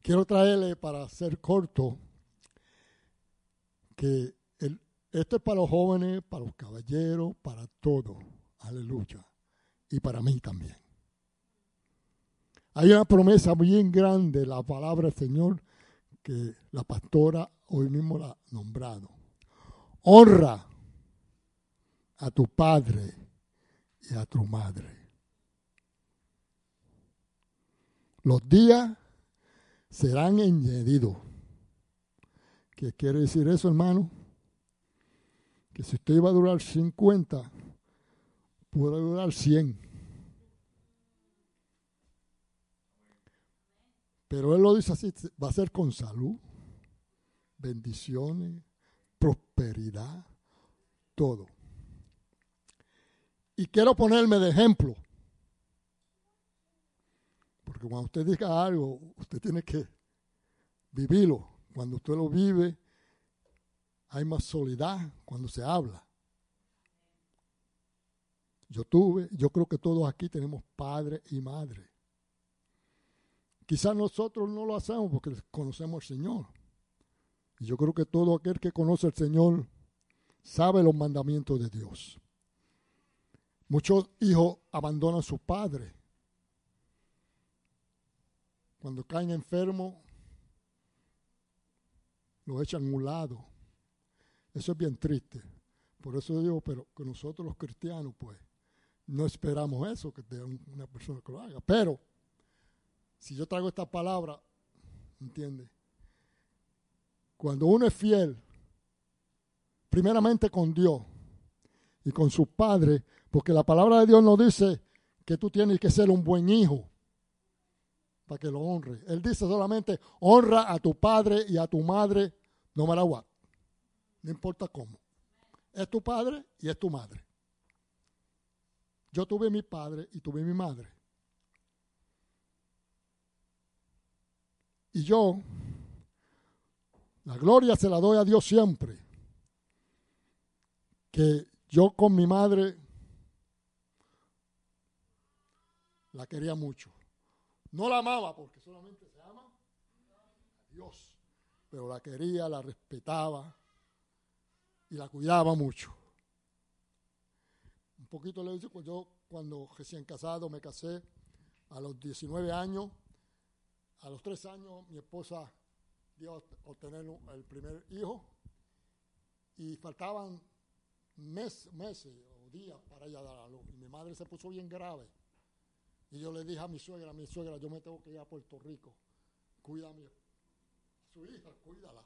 Quiero traerle, para ser corto, que esto es para los jóvenes, para los caballeros, para todos. Aleluya. Y para mí también. Hay una promesa bien grande, la palabra del Señor, que la pastora hoy mismo la ha nombrado. Honra a tu padre y a tu madre. Los días serán añadidos. ¿Qué quiere decir eso, hermano? Que si usted iba a durar 50, puede durar 100. Pero él lo dice así, va a ser con salud, bendiciones, prosperidad, todo. Y quiero ponerme de ejemplo. Porque cuando usted diga algo, usted tiene que vivirlo. Cuando usted lo vive, hay más soledad cuando se habla. Yo tuve, yo creo que todos aquí tenemos padre y madre. Quizás nosotros no lo hacemos porque conocemos al Señor. Y yo creo que todo aquel que conoce al Señor sabe los mandamientos de Dios. Muchos hijos abandonan a su padre. Cuando caen enfermos, lo echan a un lado. Eso es bien triste. Por eso digo, pero que nosotros los cristianos, pues, no esperamos eso, que tenga una persona que lo haga. Pero, si yo traigo esta palabra, ¿entiende? Cuando uno es fiel, primeramente con Dios y con su padre, porque la palabra de Dios nos dice que tú tienes que ser un buen hijo para que lo honre. Él dice solamente, honra a tu padre y a tu madre, no what. No importa cómo. Es tu padre y es tu madre. Yo tuve mi padre y tuve mi madre. Y yo, la gloria se la doy a Dios siempre. Que yo con mi madre la quería mucho. No la amaba porque solamente se ama a Dios. Pero la quería, la respetaba y la cuidaba mucho. Un poquito le digo, yo cuando recién casado me casé a los 19 años, a los 3 años mi esposa dio a obtener el primer hijo y faltaban mes, meses o días para ella dar a luz. Y mi madre se puso bien grave. Y yo le dije a mi suegra, mi suegra, yo me tengo que ir a Puerto Rico. Cuida a, mi, su hija, cuídala.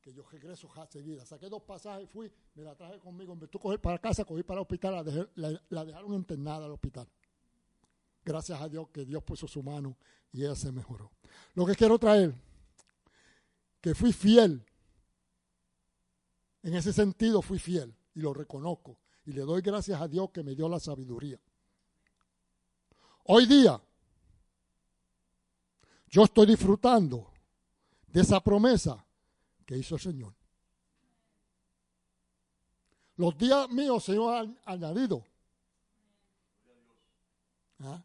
Que yo regreso ja- seguida. Saqué dos pasajes, fui, me la traje conmigo. Me tuve coger para casa, cogí para el hospital, la- la dejaron internada al hospital. Gracias a Dios que Dios puso su mano y ella se mejoró. Lo que quiero traer, que fui fiel. En ese sentido fui fiel y lo reconozco. Y le doy gracias a Dios que me dio la sabiduría. Hoy día, yo estoy disfrutando de esa promesa que hizo el Señor. Los días míos se han añadido. ¿Ah?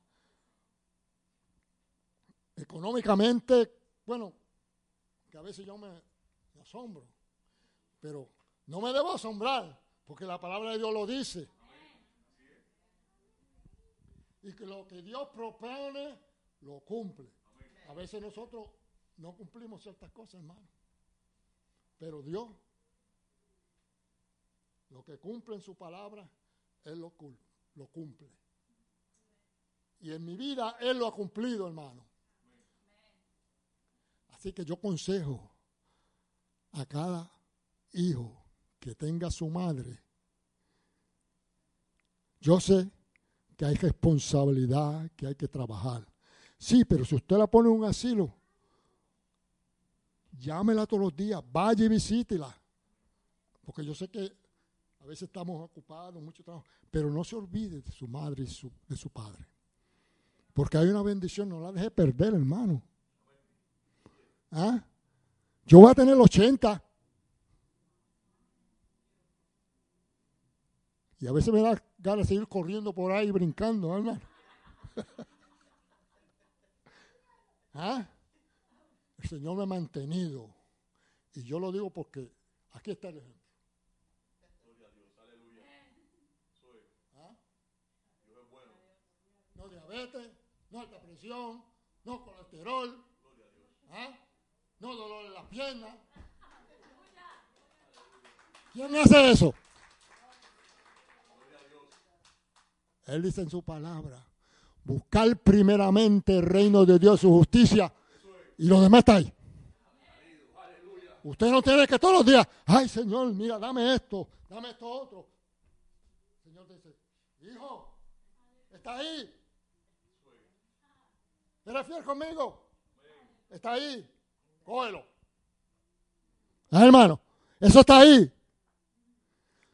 Económicamente, bueno, que a veces yo me, asombro, pero no me debo asombrar, porque la palabra de Dios lo dice. Y que lo que Dios propone, lo cumple. A veces nosotros no cumplimos ciertas cosas, hermano. Pero Dios, lo que cumple en su palabra, Él lo, lo cumple. Y en mi vida Él lo ha cumplido, hermano. Así que yo aconsejo a cada hijo que tenga su madre. Yo sé que hay responsabilidad, que hay que trabajar. Sí, pero si usted la pone en un asilo, llámela todos los días, vaya y visítela. Porque yo sé que a veces estamos ocupados, mucho trabajo, pero no se olvide de su madre y su- de su padre. Porque hay una bendición, no la deje perder, hermano. ¿Ah? Yo voy a tener 80. Y a veces me da ganas de seguir corriendo por ahí, brincando, ¿ah, hermano. *laughs* ¿Ah? El Señor me ha mantenido. Y yo lo digo porque aquí está el ejemplo. ¿Ah? No diabetes, no alta presión, no colesterol, ¿ah? No dolor en las piernas. ¿Quién hace eso? Él dice en su palabra, buscar primeramente el reino de Dios, su justicia, y lo demás está ahí. Usted no tiene que todos los días, ay Señor, mira, dame esto, dame esto otro. Señor dice, hijo, está ahí. ¿Eres fiel conmigo? Está ahí. Cógelo. Ah, hermano, eso está ahí.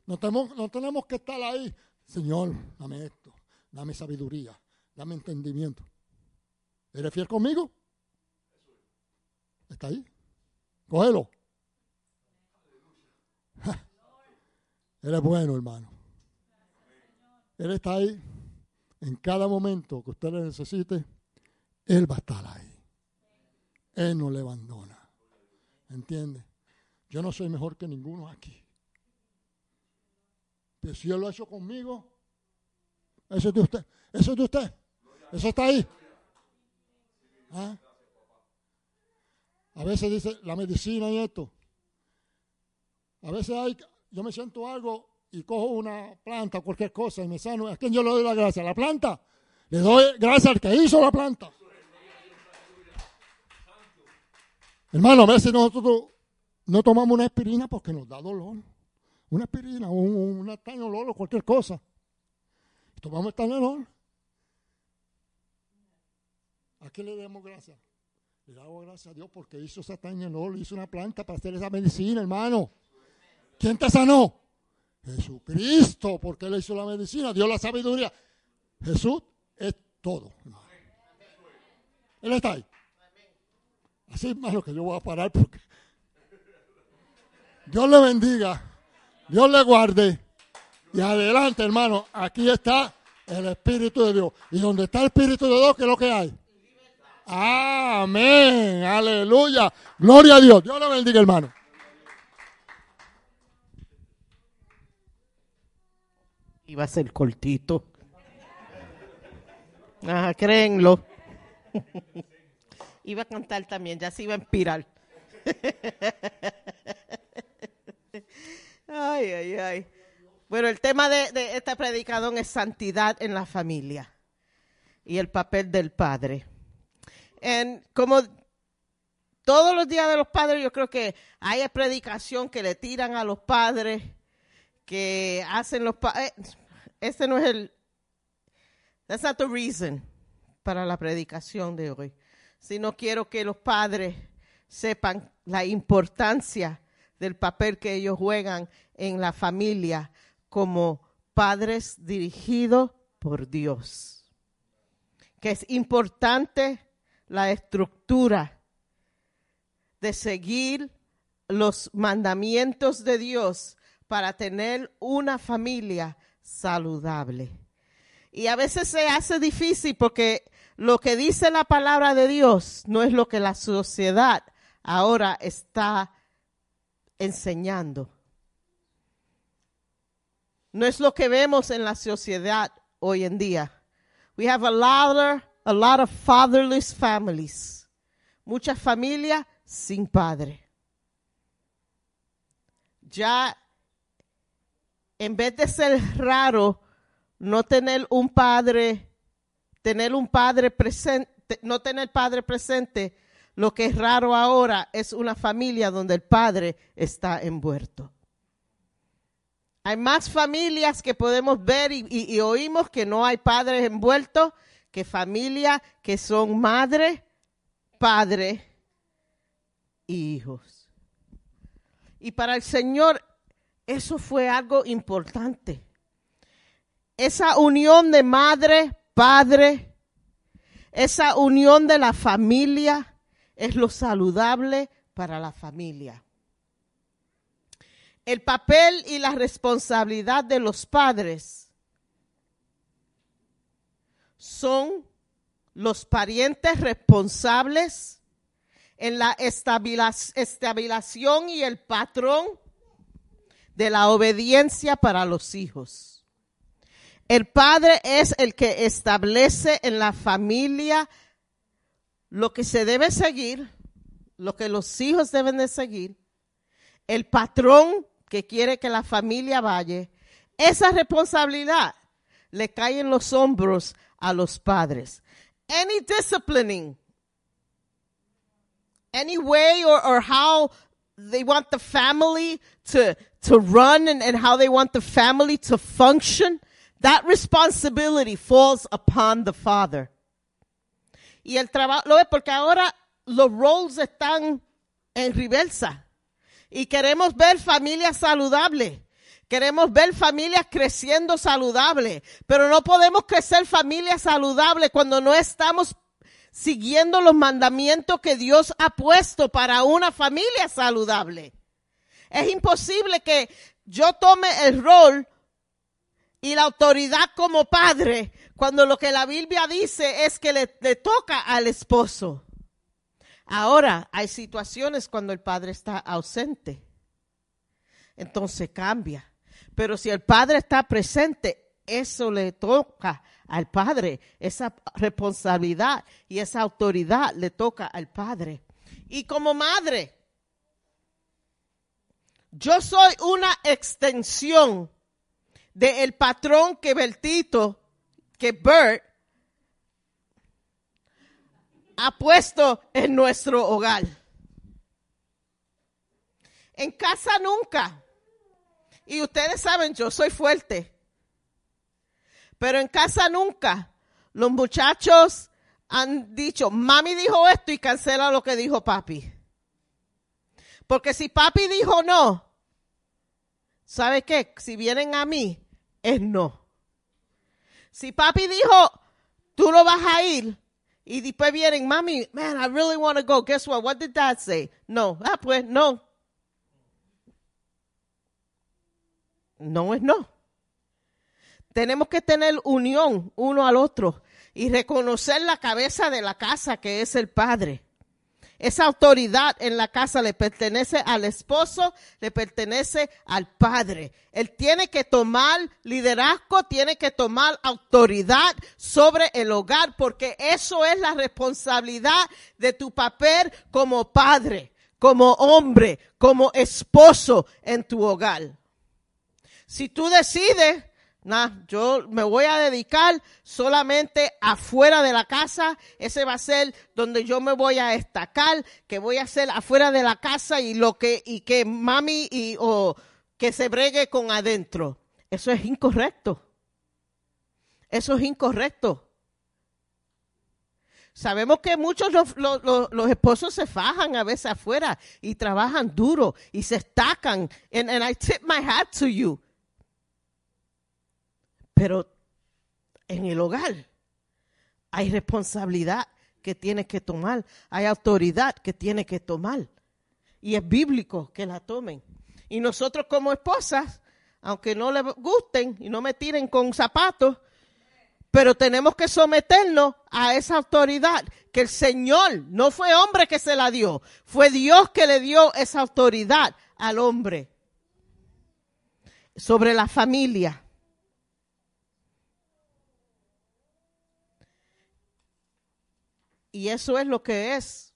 No tenemos, no tenemos que estar ahí. Señor, dame esto, dame sabiduría, dame entendimiento. ¿Eres fiel conmigo? Está ahí. Cógelo. Ja. Eres bueno, hermano. Él está ahí en cada momento que usted le necesite. Él va a estar ahí. Él no le abandona. ¿Entiende? Yo no soy mejor que ninguno aquí. Pero si Él lo ha hecho conmigo, eso es de usted. Eso es de usted. Eso está ahí. ¿Ah? A veces dice la medicina y esto. A veces hay, yo me siento algo y cojo una planta cualquier cosa y me sano. ¿A quién yo le doy la gracia? ¿A la planta? Le doy gracias al que hizo la planta. Hermano, a veces nosotros no tomamos una aspirina porque nos da dolor. Una aspirina, un, un atañolol o cualquier cosa. Tomamos esta dolor. ¿A qué le damos gracias? Le damos gracias a Dios porque hizo esa tañolol, hizo una planta para hacer esa medicina, hermano. ¿Quién te sanó? Jesucristo, porque Él hizo la medicina, dio la sabiduría. Jesús es todo. Él está ahí. Así, hermano, que yo voy a parar porque Dios le bendiga, Dios le guarde. Y adelante, hermano, aquí está el Espíritu de Dios. Y donde está el Espíritu de Dios, ¿qué es lo que hay? Amén, aleluya. Gloria a Dios. Dios le bendiga, hermano. Iba a ser cortito. Ajá, créenlo. Iba a cantar también, ya se iba a inspirar. *laughs* Ay, ay, ay. Bueno, el tema de, esta predicación es santidad en la familia y el papel del padre. En, como todos los días de los padres, yo creo que hay predicación que le tiran a los padres, que hacen los padres. Este no es el. That's not the reason para la predicación de hoy. Sino quiero que los padres sepan la importancia del papel que ellos juegan en la familia como padres dirigidos por Dios. Que es importante la estructura de seguir los mandamientos de Dios para tener una familia saludable. Y a veces se hace difícil porque lo que dice la palabra de Dios no es lo que la sociedad ahora está enseñando. No es lo que vemos en la sociedad hoy en día. We have a lot, a lot of fatherless families. Muchas familias sin padre. Ya, en vez de ser raro no tener un padre, tener un padre presente, no tener padre presente, lo que es raro ahora es una familia donde el padre está envuelto. Hay más familias que podemos ver y, oímos que no hay padres envueltos que familias que son madre, padre y hijos. Y para el Señor eso fue algo importante. Esa unión de madre, padre, esa unión de la familia es lo saludable para la familia. El papel y la responsabilidad de los padres son los parientes responsables en la estabilización y el patrón de la obediencia para los hijos. El padre es el que establece en la familia lo que se debe seguir, lo que los hijos deben de seguir, el patrón que quiere que la familia vaya, esa responsabilidad le cae en los hombros a los padres. Any disciplining, any way or, or how they want the family to, to run and, and how they want the family to function, that responsibility falls upon the father. Y el trabajo, lo ves, porque ahora los roles están en reversa. Y queremos ver familias saludables. Queremos ver familias creciendo saludables. Pero no podemos crecer familias saludables cuando no estamos siguiendo los mandamientos que Dios ha puesto para una familia saludable. Es imposible que yo tome el rol y la autoridad como padre, cuando lo que la Biblia dice es que le, toca al esposo. Ahora, hay situaciones cuando el padre está ausente. Entonces cambia. Pero si el padre está presente, eso le toca al padre. Esa responsabilidad y esa autoridad le toca al padre. Y como madre, yo soy una extensión del patrón que Bertito, que Bert ha puesto en nuestro hogar. En casa nunca. Y ustedes saben, yo soy fuerte. Pero en casa nunca. Los muchachos han dicho, mami dijo esto y cancela lo que dijo papi. Porque si papi dijo no, ¿sabe qué? Si vienen a mí, es no. Si papi dijo, tú no vas a ir, y después vienen, mami, man, I really want to go. Guess what? What did dad say? No. Ah, pues, no. No es no. Tenemos que tener unión uno al otro y reconocer la cabeza de la casa que es el padre. Esa autoridad en la casa le pertenece al esposo, le pertenece al padre. Él tiene que tomar liderazgo, tiene que tomar autoridad sobre el hogar, porque eso es la responsabilidad de tu papel como padre, como hombre, como esposo en tu hogar. Si tú decides Nah, yo me voy a dedicar solamente afuera de la casa. Ese va a ser donde yo me voy a destacar, que voy a hacer afuera de la casa y lo que, y que mami y, o que se bregue con adentro. Eso es incorrecto. Eso es incorrecto. Sabemos que muchos los, los, los, esposos se fajan a veces afuera y trabajan duro y se estacan. And, and I tip my hat to you. Pero en el hogar hay responsabilidad que tiene que tomar, hay autoridad que tiene que tomar. Y es bíblico que la tomen. Y nosotros como esposas, aunque no les gusten y no me tiren con zapatos, pero tenemos que someternos a esa autoridad que el Señor, no fue hombre que se la dio, fue Dios que le dio esa autoridad al hombre sobre la familia. Y eso es lo que es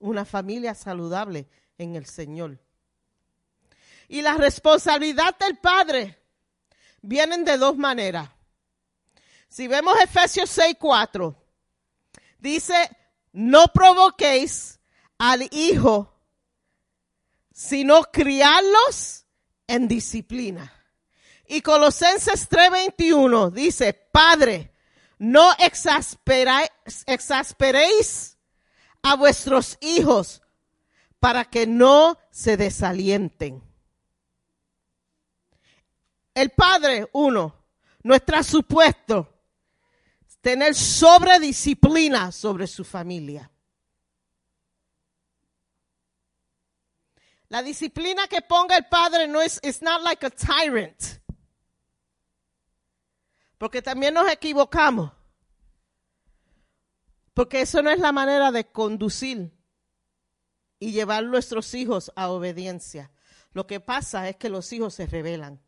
una familia saludable en el Señor. Y la responsabilidad del Padre vienen de dos maneras. Si vemos Efesios 6:4, dice, no provoquéis al Hijo, sino criarlos en disciplina. Y Colosenses 3:21 dice, Padre, no exasperéis a vuestros hijos para que no se desalienten. El padre, uno, no está supuesto tener sobredisciplina sobre su familia. La disciplina que ponga el padre no es, not like a tyrant. Porque también nos equivocamos. Porque eso no es la manera de conducir y llevar nuestros hijos a obediencia. Lo que pasa es que los hijos se rebelan.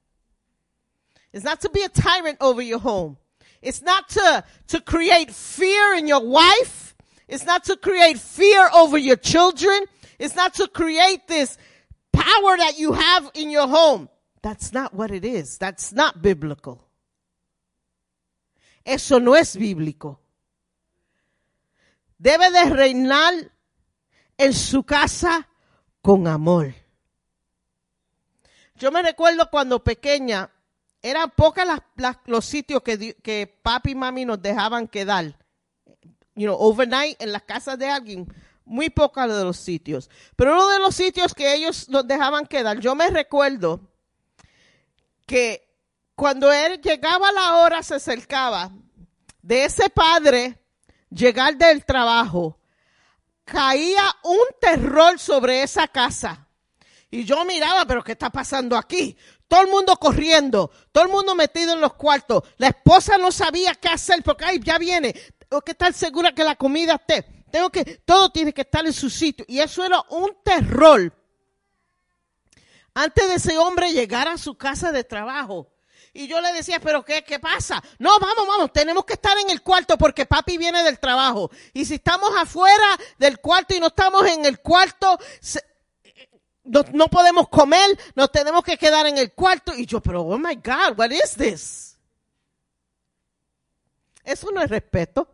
It's not to be a tyrant over your home. It's not to, to create fear in your wife. It's not to create fear over your children. It's not to create this power that you have in your home. That's not what it is. That's not biblical. Eso no es bíblico. Debe de reinar en su casa con amor. Yo me recuerdo cuando pequeña, eran pocos los sitios que, papi y mami nos dejaban quedar. You know, overnight en las casas de alguien. Muy pocos de los sitios. Pero uno de los sitios que ellos nos dejaban quedar, yo me recuerdo que cuando él llegaba la hora, se acercaba de ese padre llegar del trabajo, caía un terror sobre esa casa. Y yo miraba, pero ¿qué está pasando aquí? Todo el mundo corriendo, todo el mundo metido en los cuartos. La esposa no sabía qué hacer porque, ay, ya viene. Tengo que estar segura que la comida esté. Tengo que, todo tiene que estar en su sitio. Y eso era un terror. Antes de ese hombre llegar a su casa de trabajo. Y yo le decía, pero ¿qué, qué pasa? No, vamos, vamos, tenemos que estar en el cuarto porque papi viene del trabajo. Y si estamos afuera del cuarto y no estamos en el cuarto, no, no podemos comer, nos tenemos que quedar en el cuarto. Y yo, pero, oh my God, what is this? Eso no es respeto.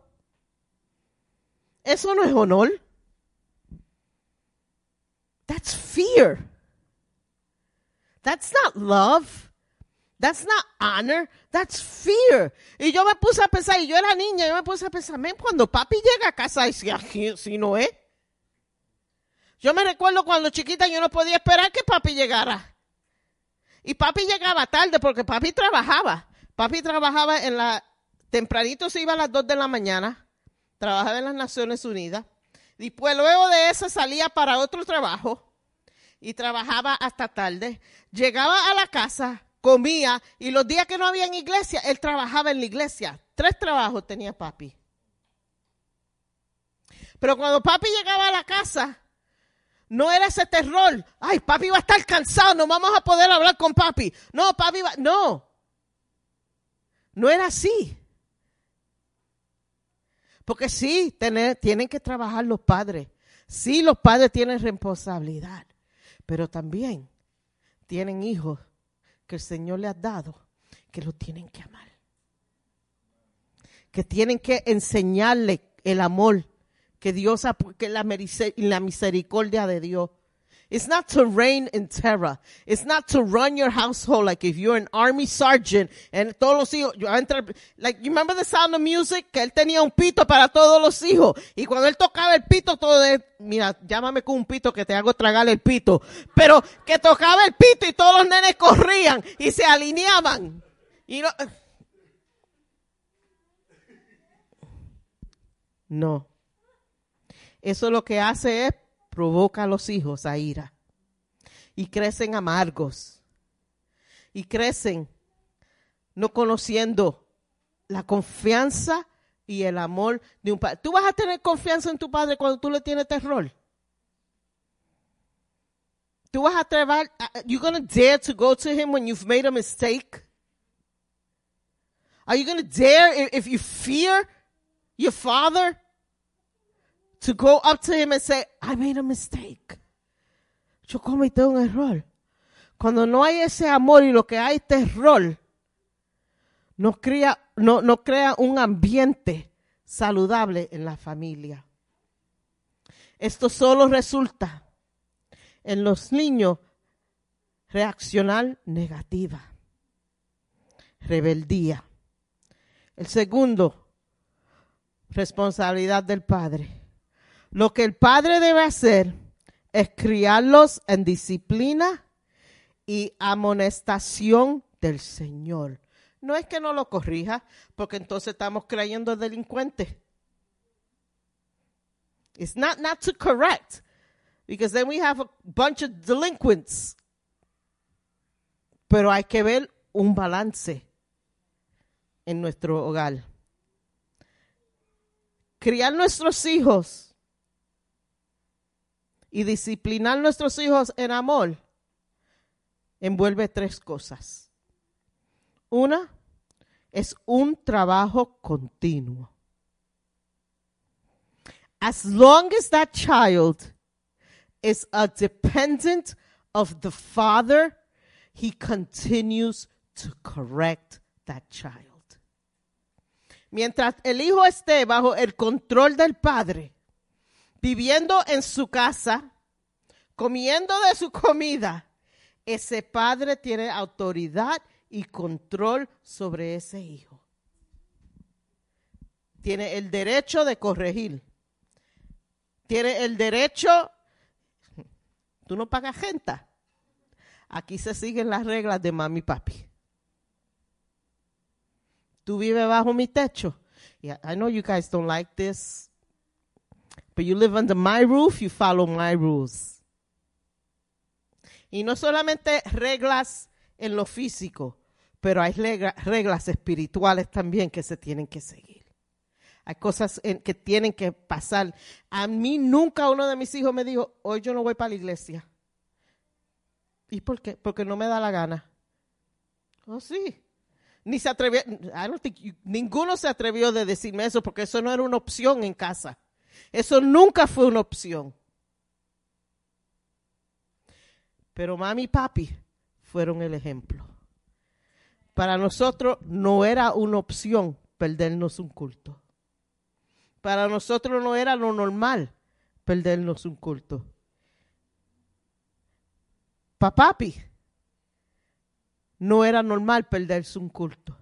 Eso no es honor. That's fear. That's not love. That's not honor. That's fear. Y yo me puse a pensar, y yo era niña, yo me puse a pensar, "Men, cuando papi llega a casa, y si, si no es. Yo me recuerdo cuando chiquita yo no podía esperar que papi llegara. Y papi llegaba tarde porque papi trabajaba. Papi trabajaba en la, tempranito se iba a las 2 de la mañana, trabajaba en las Naciones Unidas. Después luego de eso salía para otro trabajo y trabajaba hasta tarde. Llegaba a la casa, comía y los días que no había en iglesia, él trabajaba en la iglesia. Tres trabajos tenía papi. Pero cuando papi llegaba a la casa, no era ese terror. Ay, papi va a estar cansado, no vamos a poder hablar con papi. No, papi va, no. No era así. Porque sí, tener- tienen que trabajar los padres. Sí, los padres tienen responsabilidad. Pero también tienen hijos que el Señor le ha dado que lo tienen que amar. Que tienen que enseñarle el amor que Dios que la, la misericordia de Dios. It's not to reign in terror. It's not to run your household like if you're an army sergeant and todos los hijos, like you remember the sound of music que él tenía un pito para todos los hijos y cuando él tocaba el pito todo es, mira, llámame con un pito que te hago tragar el pito, pero que tocaba el pito y todos los nenes corrían y se alineaban. Y no, no. Eso lo que hace es provoca a los hijos a ira. Y crecen amargos. Y crecen no conociendo la confianza y el amor de un padre. ¿Tú vas a tener confianza en tu padre cuando tú le tienes terror? ¿Tú vas a atrever, you gonna dare to go to him when you've made a mistake? Are you gonna dare if, if you fear your father to go up to him and say, I made a mistake. Yo cometí un error. Cuando no hay ese amor y lo que hay es terror, no crea, no, no crea un ambiente saludable en la familia. Esto solo resulta en los niños reaccionar negativa, rebeldía. El segundo, responsabilidad del padre. Lo que el padre debe hacer es criarlos en disciplina y amonestación del Señor. No es que no lo corrija, porque entonces estamos creyendo delincuentes. It's not not to correct, because then we have a bunch of delinquents. Pero hay que ver un balance en nuestro hogar. Criar nuestros hijos y disciplinar nuestros hijos en amor envuelve tres cosas. Una es un trabajo continuo. As long as that child is a dependent of the father, he continues to correct that child. Mientras el hijo esté bajo el control del padre, viviendo en su casa, comiendo de su comida, ese padre tiene autoridad y control sobre ese hijo. Tiene el derecho de corregir. Tiene el derecho, tú no pagas gente. Aquí se siguen las reglas de mami y papi. Tú vives bajo mi techo. I know you guys don't like this. You live under my roof, you follow my rules. Y no solamente reglas en lo físico, pero hay regla- reglas espirituales también que se tienen que seguir. Hay cosas que tienen que pasar. A mí nunca uno de mis hijos me dijo, hoy yo no voy para la iglesia. ¿Y por qué? Porque no me da la gana. Oh, sí. Ni se atrevió, I don't ninguno se atrevió de decirme eso porque eso no era una opción en casa. Eso nunca fue una opción. Pero mami y papi fueron el ejemplo. Para nosotros no era una opción perdernos un culto. Para nosotros no era lo normal perdernos un culto. Para papi no era normal perderse un culto.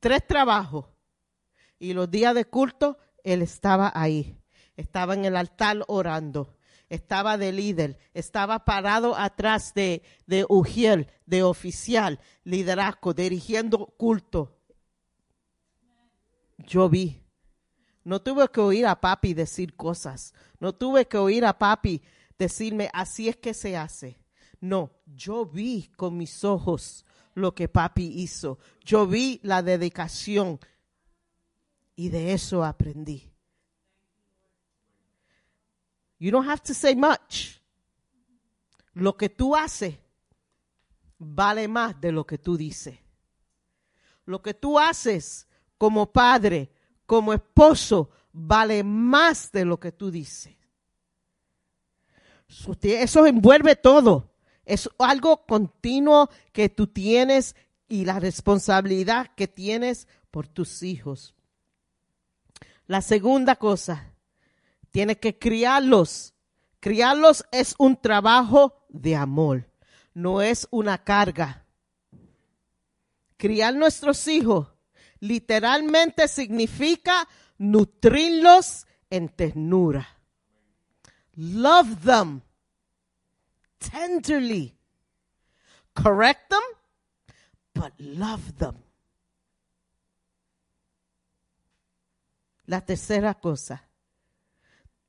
Tres trabajos y los días de culto él estaba ahí. Estaba en el altar orando. Estaba de líder. Estaba parado atrás de, de Ujiel, de oficial, liderazgo, dirigiendo culto. Yo vi. No tuve que oír a papi decir cosas. No tuve que oír a papi decirme, así es que se hace. No, yo vi con mis ojos lo que papi hizo. Yo vi la dedicación y de eso aprendí. You don't have to say much. Lo que tú haces vale más de lo que tú dices. Lo que tú haces como padre, como esposo, vale más de lo que tú dices. Eso envuelve todo. Es algo continuo que tú tienes y la responsabilidad que tienes por tus hijos. La segunda cosa, tienes que criarlos. Criarlos es un trabajo de amor, no es una carga. Criar nuestros hijos literalmente significa nutrirlos en ternura. Love them tenderly. Correct them, but love them. La tercera cosa,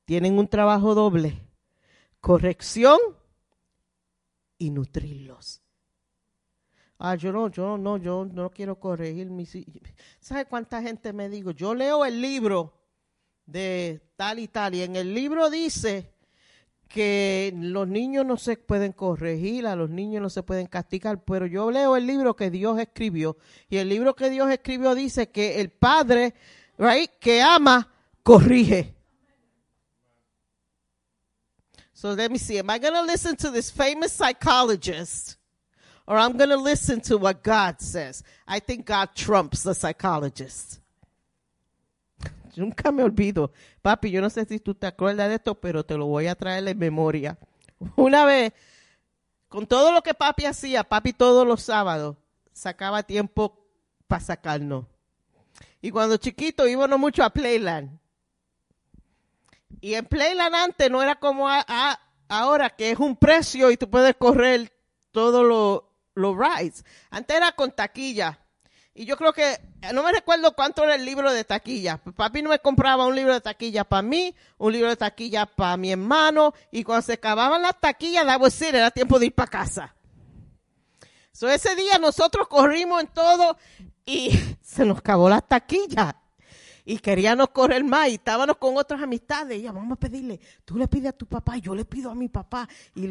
tienen un trabajo doble, corrección y nutrirlos. Ah, yo no, yo no, yo no quiero corregir mis. ¿Sabe cuánta gente me digo? Yo leo el libro de tal y tal y en el libro dice que los niños no se pueden corregir, a los niños no se pueden castigar, pero yo leo el libro que Dios escribió y el libro que Dios escribió dice que el padre, right, que ama, corrige. So let me see, am I going to listen to this famous psychologist or I'm going to listen to what God says? I think God trumps the psychologist. *laughs* Nunca me olvido. Papi, yo no sé si tú te acuerdas de esto, pero te lo voy a traer en memoria. *laughs* Una vez, con todo lo que papi hacía, papi todos los sábados sacaba tiempo para sacarnos. Y cuando chiquito íbamos mucho a Playland. Y en Playland antes no era como ahora, que es un precio y tú puedes correr todos los los rides. Antes era con taquilla. Y yo creo que, no me recuerdo cuánto era el libro de taquilla. Papi no me compraba un libro de taquilla para mí, un libro de taquilla para mi hermano, y cuando se acababan las taquillas, was it, era tiempo de ir para casa. So ese día nosotros corrimos en todo y *laughs* se nos acabó la taquilla. Y queríamos correr más y estábamos con otras amistades. Y ya, vamos a pedirle, tú le pides a tu papá, yo le pido a mi papá. Y,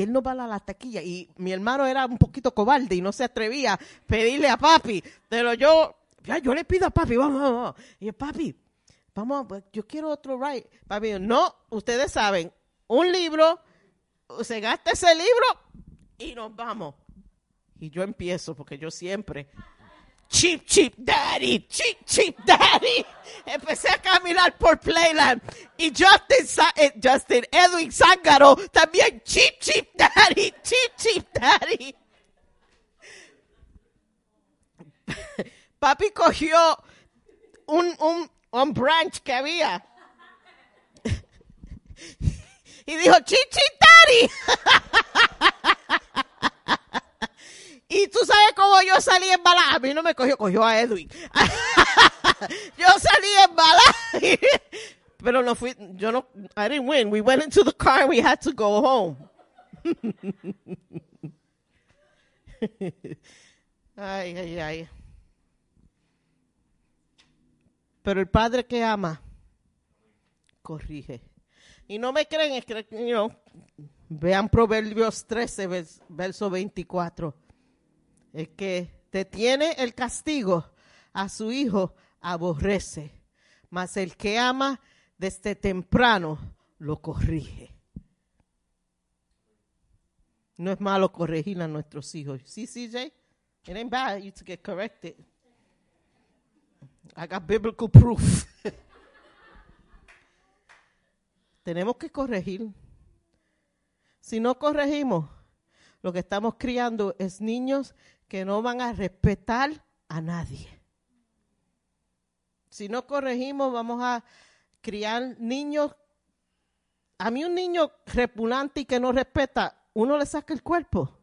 él no va a la taquilla. Y mi hermano era un poquito cobarde y no se atrevía a pedirle a papi. Pero yo, ya, yo le pido a papi, vamos, vamos. vamos. Y yo, papi, vamos, pues, yo quiero otro ride. Papi, no, ustedes saben, un libro, se gasta ese libro y nos vamos. Y yo empiezo, porque yo siempre, cheap, cheap daddy, cheap, cheap daddy. Empecé a caminar por Playland. Y Justin, eh, Justin Edwin Zángaro también, cheap, cheap daddy, cheap, cheap daddy. *laughs* Papi cogió un, un, un branch que había. *laughs* Y dijo, cheap, cheap daddy. *laughs* Y tú sabes cómo yo salí embalada. A mí no me cogió, cogió a Edwin. *laughs* yo salí embalada. *laughs* Pero no fui, yo no, I didn't win. We went into the car and we had to go home. *laughs* Ay, ay, ay. Pero el padre que ama, corrige. Y no me creen, es que, you vean Proverbios 13, vers- verso 24. Es que detiene el castigo a su hijo, aborrece. Mas el que ama desde temprano lo corrige. No es malo corregir a nuestros hijos. Sí, CJ? It ain't bad you to get corrected. I got biblical proof. *laughs* Tenemos que corregir. Si no corregimos, lo que estamos criando es niños que no van a respetar a nadie. Si no corregimos, vamos a criar niños. A mí un niño repugnante y que no respeta, uno le saca el cuerpo.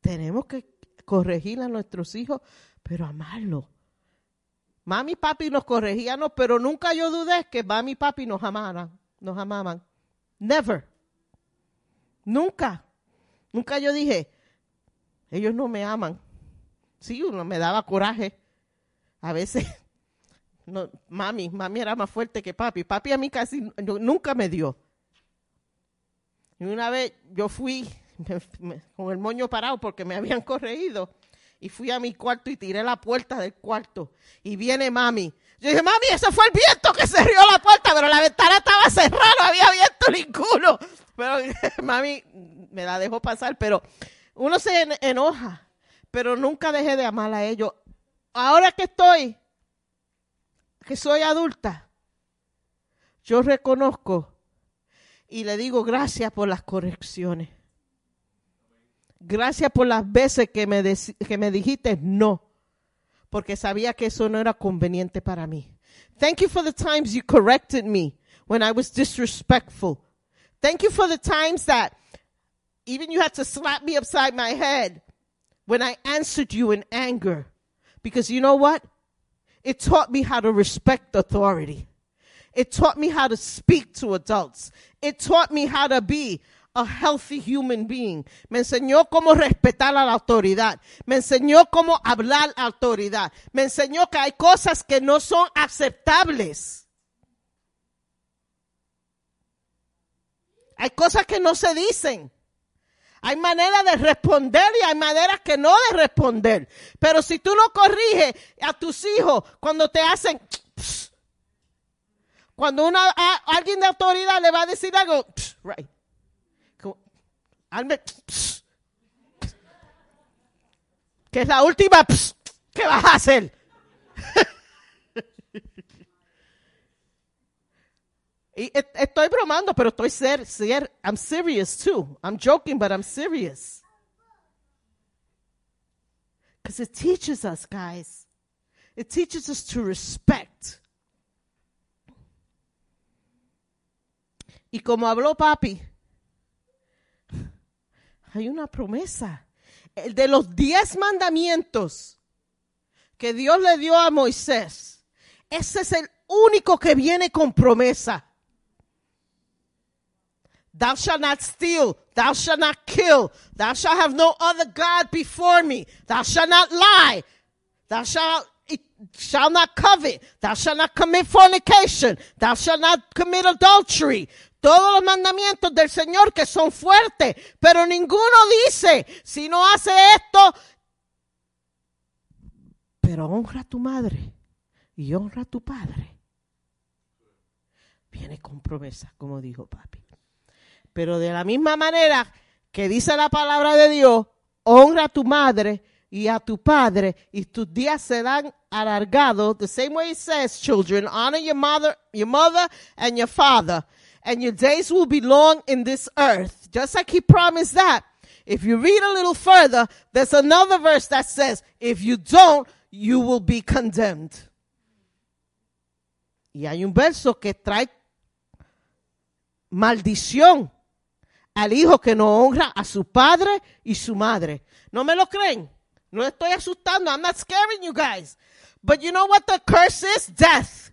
Tenemos que corregir a nuestros hijos, pero amarlos. Mami y papi nos corregían, pero nunca yo dudé que mami y papi nos amaran, nos amaban. Never. Nunca. Nunca yo dije, ellos no me aman. Sí, uno me daba coraje. A veces, *laughs* no, mami, mami era más fuerte que papi. Papi a mí casi no- nunca me dio. Y una vez yo fui *laughs* con el moño parado porque me habían corregido. Y fui a mi cuarto y tiré la puerta del cuarto. Y viene mami. Yo dije, mami, ese fue el viento que cerró la puerta, pero la ventana estaba cerrada, no había viento ninguno. Pero *laughs* mami me la dejó pasar, pero uno se en- enoja, pero nunca dejé de amar a ellos. Ahora que estoy, que soy adulta, yo reconozco y le digo gracias por las correcciones. Gracias por las veces que me, que me dijiste no, porque sabía que eso no era conveniente para mí. Thank you for the times you corrected me when I was disrespectful. Thank you for the times that even you had to slap me upside my head when I answered you in anger. Because you know what? It taught me how to respect authority. It taught me how to speak to adults. It taught me how to be a healthy human being. Me enseñó cómo respetar a la autoridad. Me enseñó cómo hablar a autoridad. Me enseñó que hay cosas que no son aceptables. Hay cosas que no se dicen. Hay maneras de responder y hay maneras que no de responder. Pero si tú no corriges a tus hijos cuando te hacen... cuando una, alguien de autoridad le va a decir algo, right. Como, que es la última, ¿qué vas a hacer? Y et- estoy bromando, pero estoy ser, I'm serious too. I'm joking, but I'm serious. Because it teaches us, guys. It teaches us to respect. Y como habló papi, hay una promesa. El de los diez mandamientos que Dios le dio a Moisés. Ese es el único que viene con promesa. Thou shalt not steal. Thou shalt not kill. Thou shalt have no other God before me. Thou shalt not lie. Thou shalt, shalt not covet. Thou shalt not commit fornication. Thou shalt not commit adultery. Todos los mandamientos del Señor que son fuertes, pero ninguno dice, si no hace esto, pero honra a tu madre y honra a tu padre. Viene con promesa, como dijo papi. Pero de la misma manera que dice la palabra de Dios, honra a tu madre y a tu padre y tus días serán alargados. The same way it says, children, honor your mother, your mother and your father, and your days will be long in this earth. Just like he promised that. If you read a little further, there's another verse that says, if you don't, you will be condemned. Y hay un verso que trae maldición al hijo que no honra a su padre y su madre. ¿No me lo creen? No estoy asustando. I'm not scaring you guys. But you know what the curse is? Death.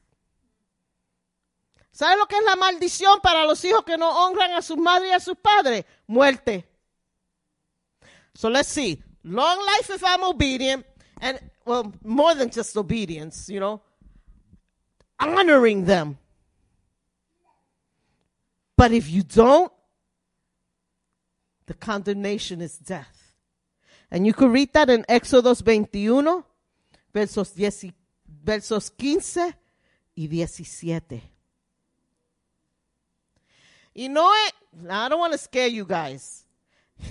¿Sabe lo que es la maldición para los hijos que no honran a sus madres y a sus padres? Muerte. So let's see. Long life if I'm obedient, and well, more than just obedience, you know, honoring them. But if you don't, the condemnation is death. And you could read that in Exodus 21, versos, 10, versos 15 y 17. You know it? I don't want to scare you guys.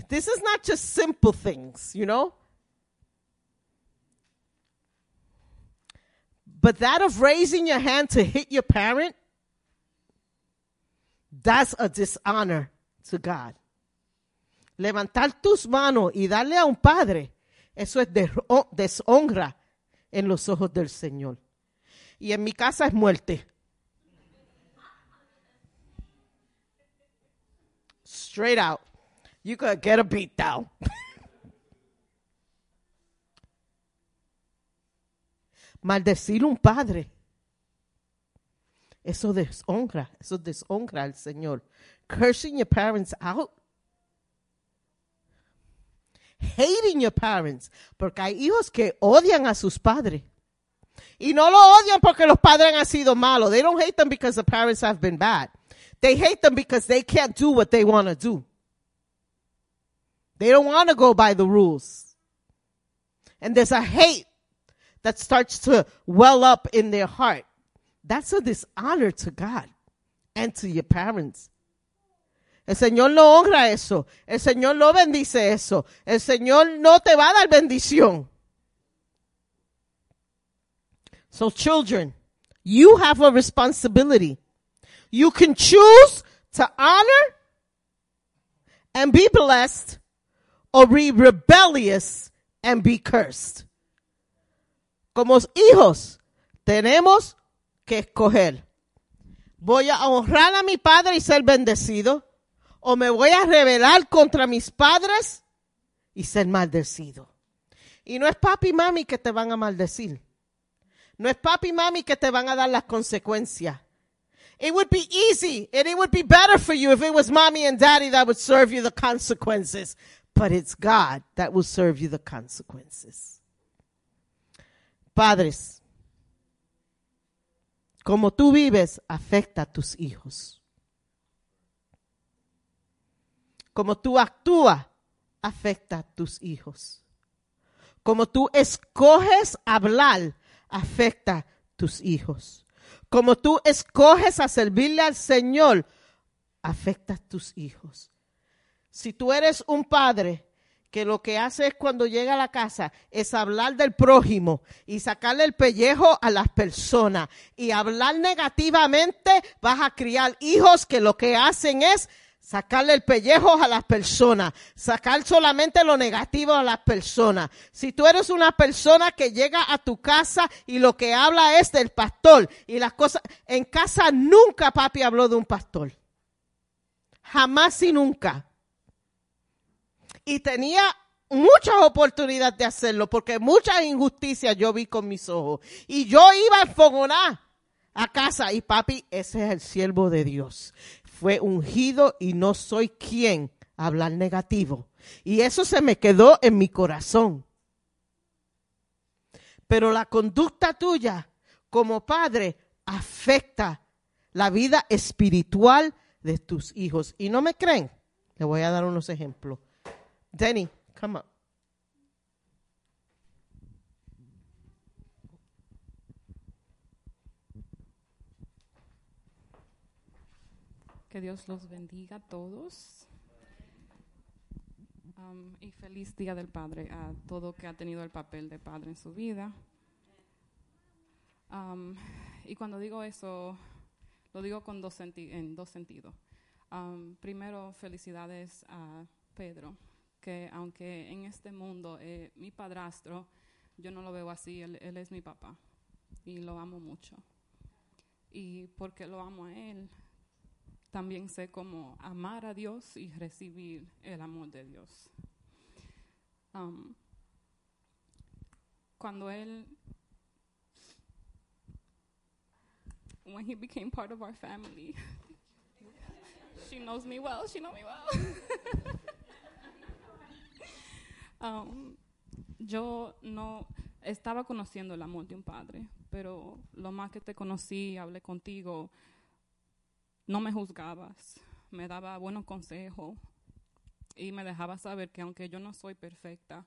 This is not just simple things, you know? But that of raising your hand to hit your parent, that's a dishonor to God. Levantar tus manos y darle a un padre, eso es deshonra en los ojos del Señor. Y en mi casa es muerte. Straight out. You could get a beat down. *laughs* Maldecir un padre. Eso deshonra, eso deshonra al Señor. Cursing your parents out. Hating your parents. Porque hay hijos que odian a sus padres. Y no lo odian porque los padres han sido malos. They don't hate them because the parents have been bad. They hate them because they can't do what they want to do. They don't want to go by the rules. And there's a hate that starts to well up in their heart. That's a dishonor to God and to your parents. El Señor no honra eso. El Señor no bendice eso. El Señor no te va a dar bendición. So children, you have a responsibility. You can choose to honor and be blessed or be rebellious and be cursed. Como hijos, tenemos que escoger. Voy a honrar a mi padre y ser bendecido, o me voy a rebelar contra mis padres y ser maldecido. Y no es papi y mami que te van a maldecir. No es papi y mami que te van a dar las consecuencias. It would be easy and it would be better for you if it was mommy and daddy that would serve you the consequences. But it's God that will serve you the consequences. Padres, como tú vives afecta a tus hijos. Como tú actúas afecta a tus hijos. Como tú escoges hablar afecta a tus hijos. Como tú escoges a servirle al Señor afecta a tus hijos. Si tú eres un padre que lo que hace es cuando llega a la casa es hablar del prójimo y sacarle el pellejo a las personas y hablar negativamente, vas a criar hijos que lo que hacen es sacarle el pellejo a las personas, sacar solamente lo negativo a las personas. Si tú eres una persona que llega a tu casa y lo que habla es del pastor y las cosas, en casa nunca papi habló de un pastor. Jamás y nunca y tenía muchas oportunidades de hacerlo porque muchas injusticias yo vi con mis ojos. Y yo iba a enfogonar a casa y papi, ese es el siervo de Dios. Fue ungido y no soy quien hablar negativo. Y eso se me quedó en mi corazón. Pero la conducta tuya como padre afecta la vida espiritual de tus hijos. ¿Y no me creen? Le voy a dar unos ejemplos. Denny, come up. Que Dios los bendiga a todos. Y feliz Día del Padre a todo que ha tenido el papel de padre en su vida. Y cuando digo eso, lo digo con dos en dos sentidos. Primero, felicidades a Pedro, que aunque en este mundo eh, mi padrastro, yo no lo veo así, él, él es mi papá y lo amo mucho. Y porque lo amo a él, también sé cómo amar a Dios y recibir el amor de Dios. Um, cuando él when he became part of our family. *laughs* she knows me well. She knows me well. *laughs* um, yo no estaba conociendo el amor de un padre, pero lo más que te conocí, hablé contigo, no me juzgabas, me daba buenos consejos y me dejaba saber que aunque yo no soy perfecta,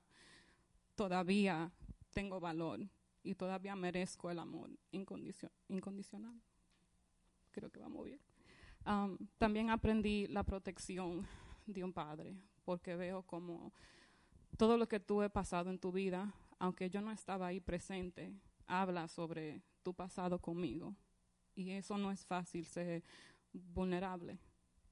todavía tengo valor y todavía merezco el amor incondicion- incondicional. Creo que vamos bien. Um, también aprendí la protección de un padre, porque veo como todo lo que tú he pasado en tu vida, aunque yo no estaba ahí presente, habla sobre tu pasado conmigo. Y eso no es fácil ser vulnerable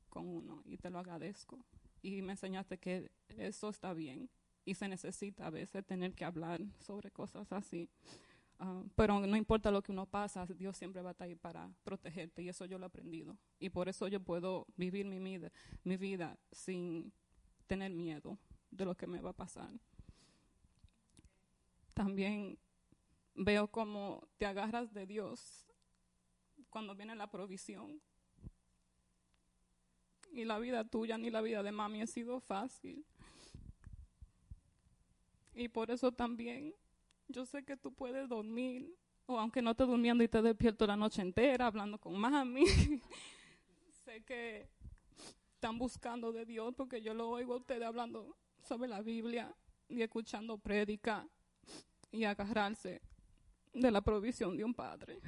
con uno, y te lo agradezco. Y me enseñaste que eso está bien y se necesita a veces tener que hablar sobre cosas así. Ah, pero no importa lo que uno pasa, Dios siempre va a estar ahí para protegerte y eso yo lo he aprendido. Y por eso yo puedo vivir mi vida, mi vida sin tener miedo de lo que me va a pasar. También veo cómo te agarras de Dios cuando viene la provisión. Y la vida tuya ni la vida de mami ha sido fácil. Y por eso también yo sé que tú puedes dormir, o aunque no estés durmiendo y te despierto la noche entera hablando con mami, *laughs* sé que están buscando de Dios porque yo lo oigo a ustedes hablando sobre la Biblia y escuchando prédica y agarrarse de la provisión de un padre.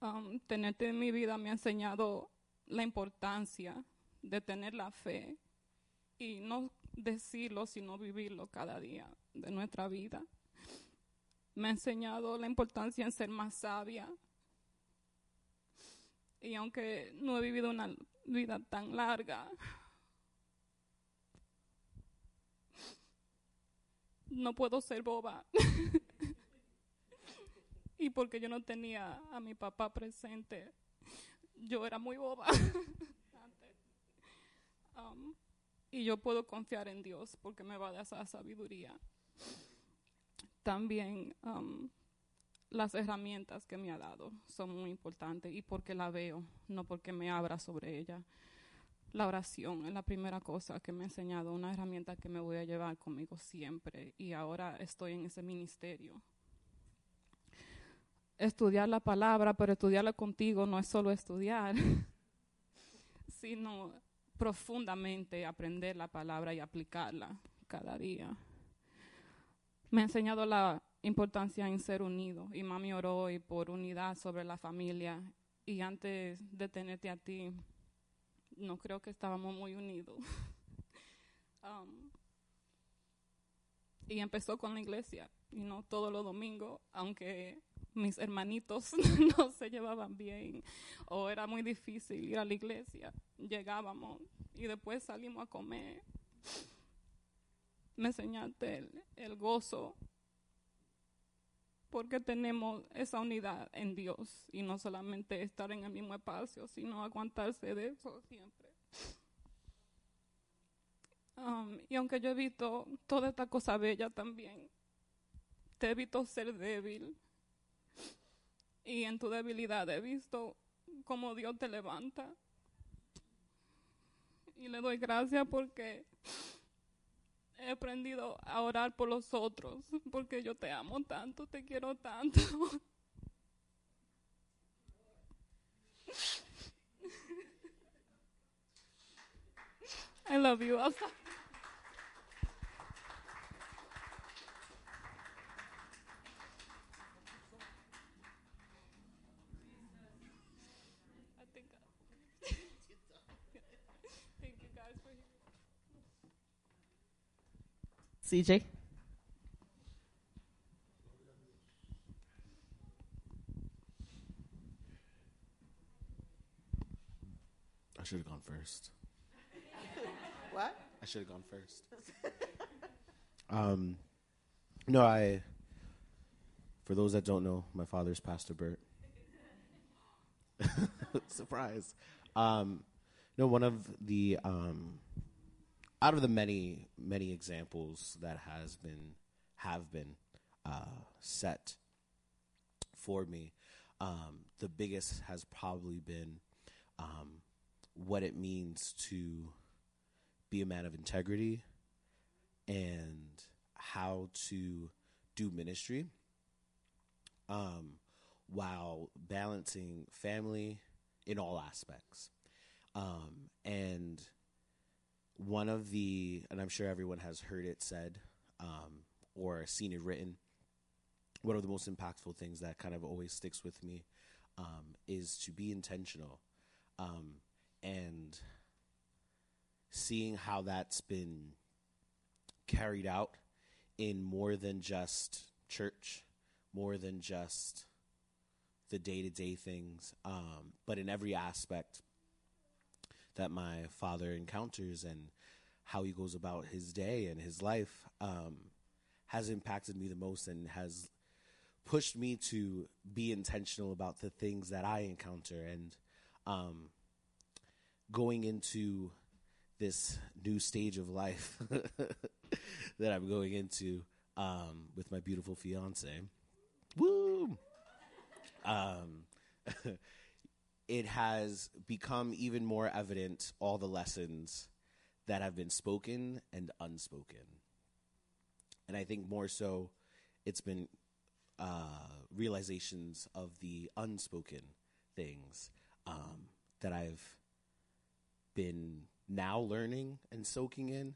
Um, tenerte en mi vida me ha enseñado la importancia de tener la fe y no decirlo, sino vivirlo cada día de nuestra vida. Me ha enseñado la importancia en ser más sabia. Y aunque no he vivido una vida tan larga, no puedo ser boba. *laughs* y porque yo no tenía a mi papá presente, yo era muy boba. antes. *laughs* Um, y yo puedo confiar en Dios porque me va a dar esa sabiduría. También um, las herramientas que me ha dado son muy importantes y porque la veo, no porque me abra sobre ella. La oración es la primera cosa que me ha enseñado, una herramienta que me voy a llevar conmigo siempre y ahora estoy en ese ministerio. Estudiar la palabra, pero estudiarla contigo no es solo estudiar, *laughs* sino profundamente aprender la palabra y aplicarla cada día. Me ha enseñado la importancia en ser unido y mami oró hoy por unidad sobre la familia y antes de tenerte a ti no creo que estábamos muy unidos. *laughs* Um, y empezó con la iglesia y no todos los domingos, aunque mis hermanitos *laughs* no se llevaban bien o era muy difícil ir a la iglesia. Llegábamos y después salimos a comer. Me enseñaste el, el gozo porque tenemos esa unidad en Dios y no solamente estar en el mismo espacio, sino aguantarse de eso siempre. Um, y aunque yo he visto toda esta cosa bella también, te he visto ser débil. Y en tu debilidad he visto cómo Dios te levanta. Y le doy gracias porque he aprendido a orar por los otros, porque yo te amo tanto, te quiero tanto. *laughs* I love you. I'll. CJ. I should have gone first. *laughs* What? I should have gone first. *laughs* um, no, I. For those that don't know, my father's Pastor Bert. *laughs* Surprise. Um, no, one of the um, out of the many many examples that has been have been uh, set for me, um, the biggest has probably been um, what it means to be a man of integrity and how to do ministry um, while balancing family in all aspects. Um, and one of the, and I'm sure everyone has heard it said um, or seen it written, one of the most impactful things that kind of always sticks with me um, is to be intentional. Um, and seeing how that's been carried out in more than just church, more than just the day to day things, um, but in every aspect that my father encounters and how he goes about his day and his life um, has impacted me the most and has pushed me to be intentional about the things that I encounter and um, going into this new stage of life *laughs* that I'm going into um, with my beautiful fiance. Woo! *laughs* It has become even more evident all the lessons that have been spoken and unspoken. And I think more so, it's been uh, realizations of the unspoken things um, that I've been now learning and soaking in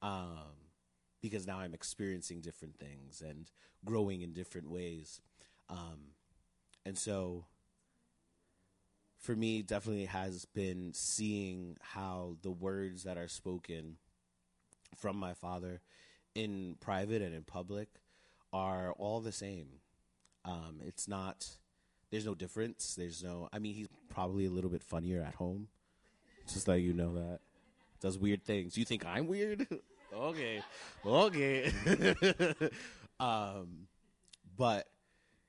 um, because now I'm experiencing different things and growing in different ways. Um, and so for me, definitely has been seeing how the words that are spoken from my father in private and in public are all the same. Um, it's not, there's no difference. There's no, I mean, he's probably a little bit funnier at home. Just let you know that. Does weird things. You think I'm weird? *laughs* okay. Okay. *laughs* um, but,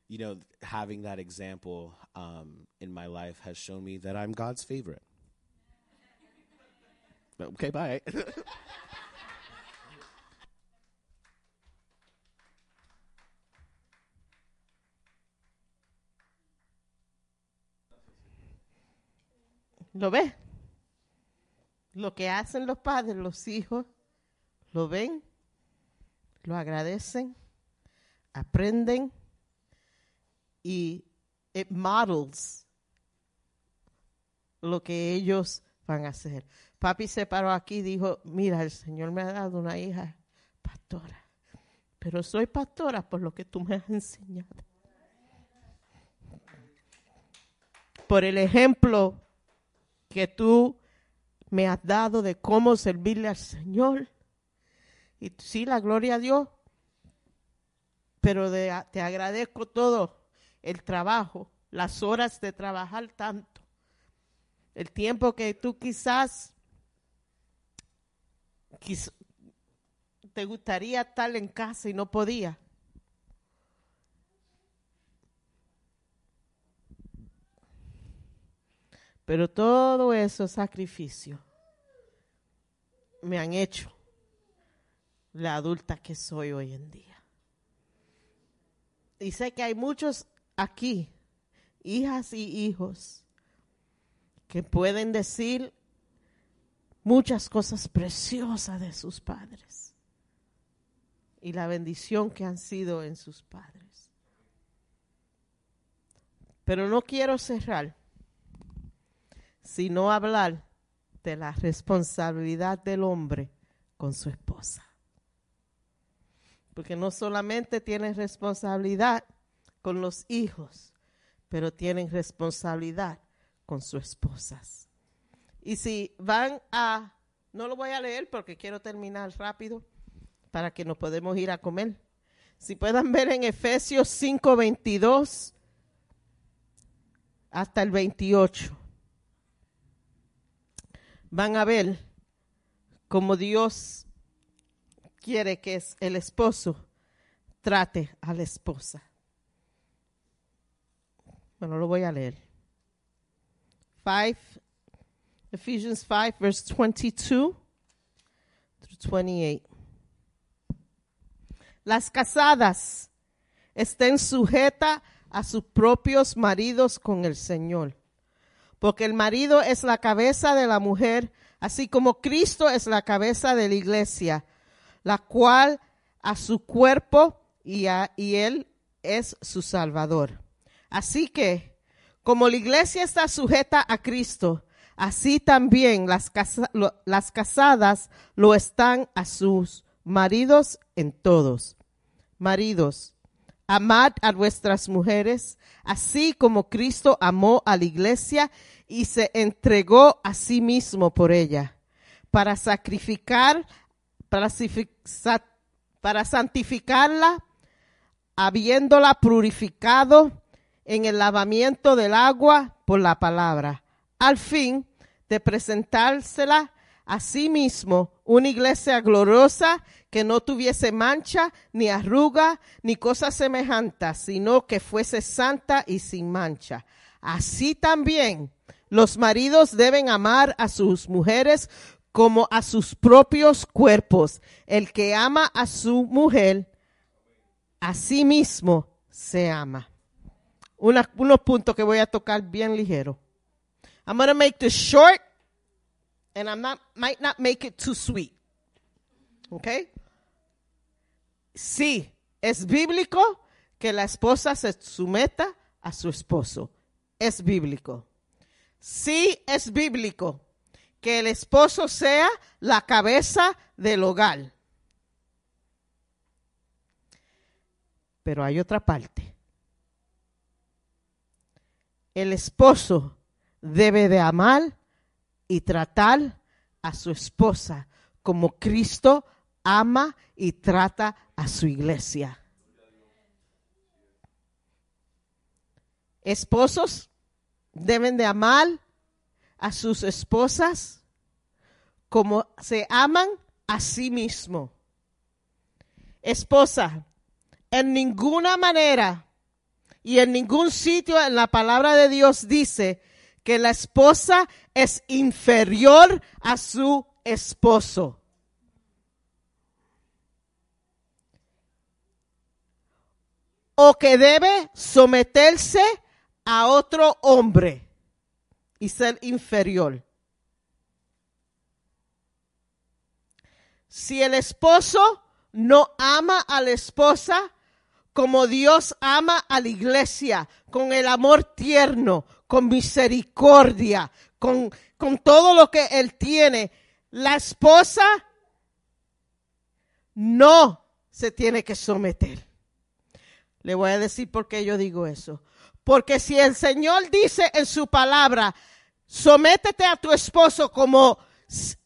you know, having that example um, in my life has shown me that I'm God's favorite. Okay, bye. *laughs* ¿Lo ves? Lo que hacen los padres, los hijos, lo ven, lo agradecen, aprenden y it models lo que ellos van a hacer. Papi se paró aquí y dijo, mira, el Señor me ha dado una hija pastora, pero soy pastora por lo que tú me has enseñado. Por el ejemplo que tú me has dado de cómo servirle al Señor. Y sí, la gloria a Dios, pero de- te agradezco todo el trabajo, las horas de trabajar tanto, el tiempo que tú quizás quiz- te gustaría estar en casa y no podía. Pero todo esos sacrificios me han hecho la adulta que soy hoy en día. Y sé que hay muchos aquí, hijas y hijos, que pueden decir muchas cosas preciosas de sus padres y la bendición que han sido en sus padres. Pero no quiero cerrar sino hablar de la responsabilidad del hombre con su esposa. Porque no solamente tienen responsabilidad con los hijos, pero tienen responsabilidad con sus esposas. Y si van a, no lo voy a leer porque quiero terminar rápido para que nos podemos ir a comer. Si puedan ver en Efesios 5, 22 hasta el 28 van a ver cómo Dios quiere que el esposo trate a la esposa. Bueno, lo voy a leer. 5, Ephesians 5, verse 22 through 28. Las casadas estén sujetas a sus propios maridos con el Señor. Porque el marido es la cabeza de la mujer, así como Cristo es la cabeza de la iglesia, la cual a su cuerpo y, a- y él es su salvador. Así que, como la iglesia está sujeta a Cristo, así también las, casadas lo están a sus maridos en todos. Maridos, amad a vuestras mujeres, así como Cristo amó a la iglesia y se entregó a sí mismo por ella, para sacrificar, para, sacrifi- sa- para santificarla, habiéndola purificado en el lavamiento del agua por la palabra, al fin de presentársela a sí mismo una iglesia gloriosa que no tuviese mancha, ni arruga, ni cosa semejante, sino que fuese santa y sin mancha. Así también los maridos deben amar a sus mujeres como a sus propios cuerpos. El que ama a su mujer, a sí mismo se ama. Una- unos puntos que voy a tocar bien ligero. I'm going to make this short and I might not make it too sweet. Okay? Sí, es bíblico que la esposa se someta a su esposo. Es bíblico. Sí, es bíblico que el esposo sea la cabeza del hogar. Pero hay otra parte. El esposo debe de amar y tratar a su esposa como Cristo ama y trata a su iglesia. Esposos deben de amar a sus esposas como se aman a sí mismo. Esposa, en ninguna manera y en ningún sitio en la palabra de Dios dice que la esposa es inferior a su esposo. O que debe someterse a otro hombre y ser inferior. Si el esposo no ama a la esposa como Dios ama a la iglesia, con el amor tierno, con misericordia, con, con todo lo que Él tiene, la esposa no se tiene que someter. Le voy a decir por qué yo digo eso. Porque si el Señor dice en su palabra, sométete a tu esposo como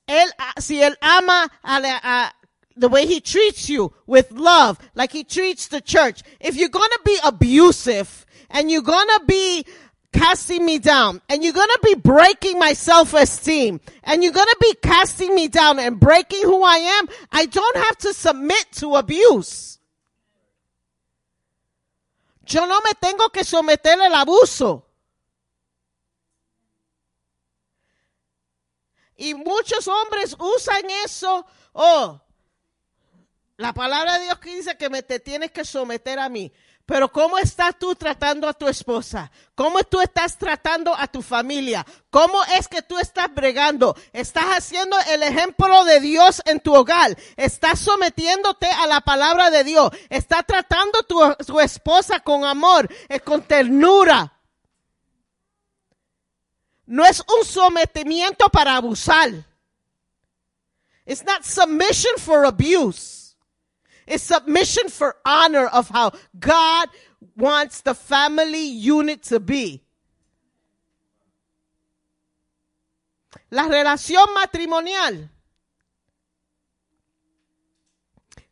él, si él ama a, la- the way he treats you with love, like he treats the church. If you're gonna be abusive and you're gonna be casting me down and you're gonna be breaking my self-esteem and you're gonna be casting me down and breaking who I am, I don't have to submit to abuse. Yo no me tengo que someter al abuso. Y muchos hombres usan eso. Oh, la palabra de Dios que dice que me te tienes que someter a mí. Pero ¿cómo estás tú tratando a tu esposa? ¿Cómo tú estás tratando a tu familia? ¿Cómo es que tú estás bregando? ¿Estás haciendo el ejemplo de Dios en tu hogar? ¿Estás sometiéndote a la palabra de Dios? ¿Estás tratando a tu, tu esposa con amor, eh, con ternura? No es un sometimiento para abusar. It's not submission for abuse. It's submission for honor of how God wants the family unit to be. La relación matrimonial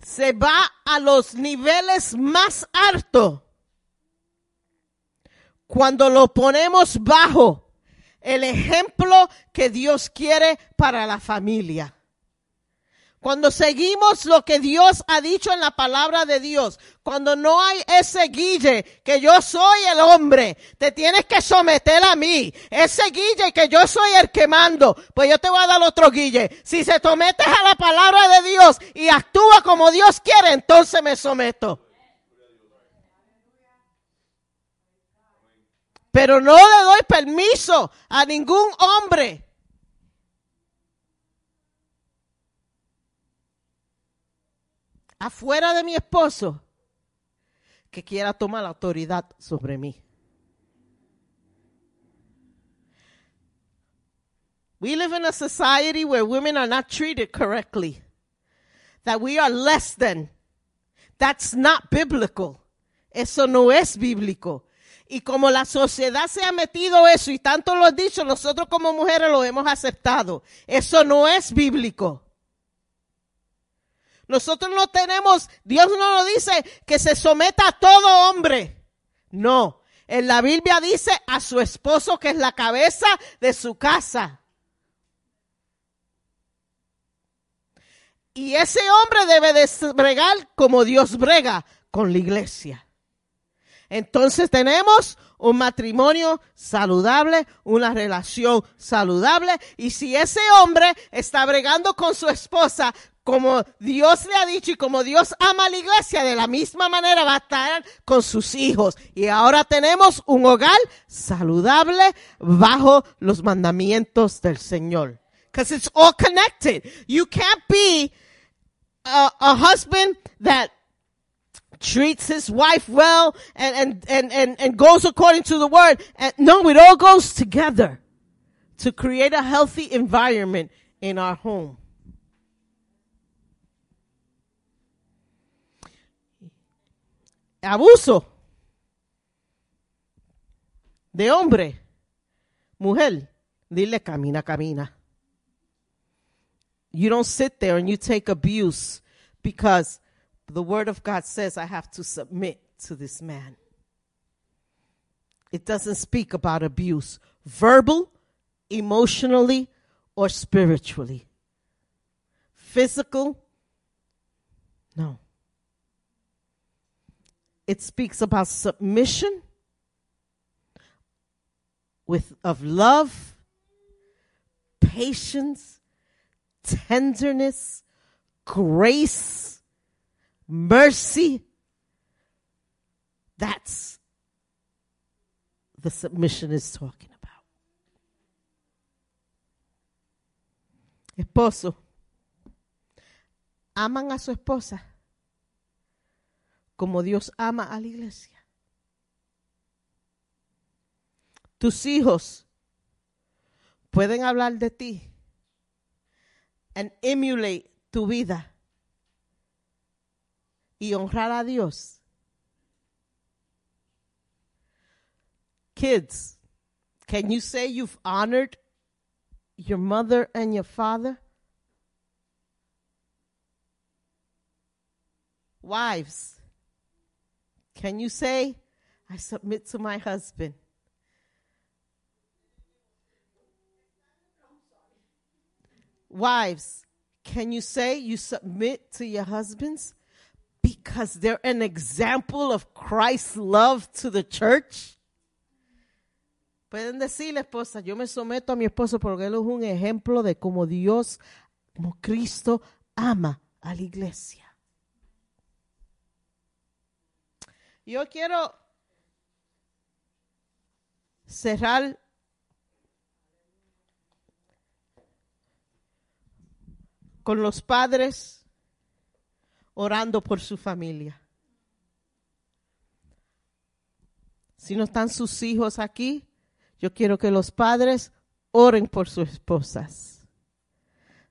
se va a los niveles más altos cuando lo ponemos bajo el ejemplo que Dios quiere para la familia. Cuando seguimos lo que Dios ha dicho en la palabra de Dios, cuando no hay ese guille que yo soy el hombre, te tienes que someter a mí. Ese guille que yo soy el que mando, pues yo te voy a dar otro guille. Si se sometes a la palabra de Dios y actúa como Dios quiere, entonces me someto. Pero no le doy permiso a ningún hombre afuera de mi esposo que quiera tomar la autoridad sobre mí. We live in a society where women are not treated correctly, that we are less than. That's not biblical. Eso no es bíblico. Y como la sociedad se ha metido eso y tanto lo han dicho, nosotros como mujeres lo hemos aceptado. Eso no es bíblico. Nosotros no tenemos, Dios no nos dice que se someta a todo hombre. No. En la Biblia dice a su esposo que es la cabeza de su casa. Y ese hombre debe de bregar como Dios brega con la iglesia. Entonces tenemos un matrimonio saludable, una relación saludable. Y si ese hombre está bregando con su esposa como Dios le ha dicho y como Dios ama a la iglesia, de la misma manera va a estar con sus hijos. Y ahora tenemos un hogar saludable bajo los mandamientos del Señor. Because it's all connected. You can't be a, a husband that treats his wife well and, and, and, and, and goes according to the word. And no, it all goes together to create a healthy environment in our home. Abuso de hombre, mujer, dile camina, camina. You don't sit there and you take abuse because the word of God says I have to submit to this man. It doesn't speak about abuse, verbal, emotionally, or spiritually. Physical, no. It speaks about submission with of love, patience, tenderness, grace, mercy. That's the submission is talking about. Esposo, aman a su esposa como Dios ama a la iglesia. Tus hijos pueden hablar de ti and emulate tu vida y honrar a Dios. Kids, can you say you've honored your mother and your father? Wives, can you say, I submit to my husband? Wives, can you say you submit to your husbands because they're an example of Christ's love to the church? Pueden decirle, esposa, yo me someto a mi esposo porque él es un ejemplo de cómo Dios, como Cristo, ama a la iglesia. Yo quiero cerrar con los padres orando por su familia. Si no están sus hijos aquí, yo quiero que los padres oren por sus esposas.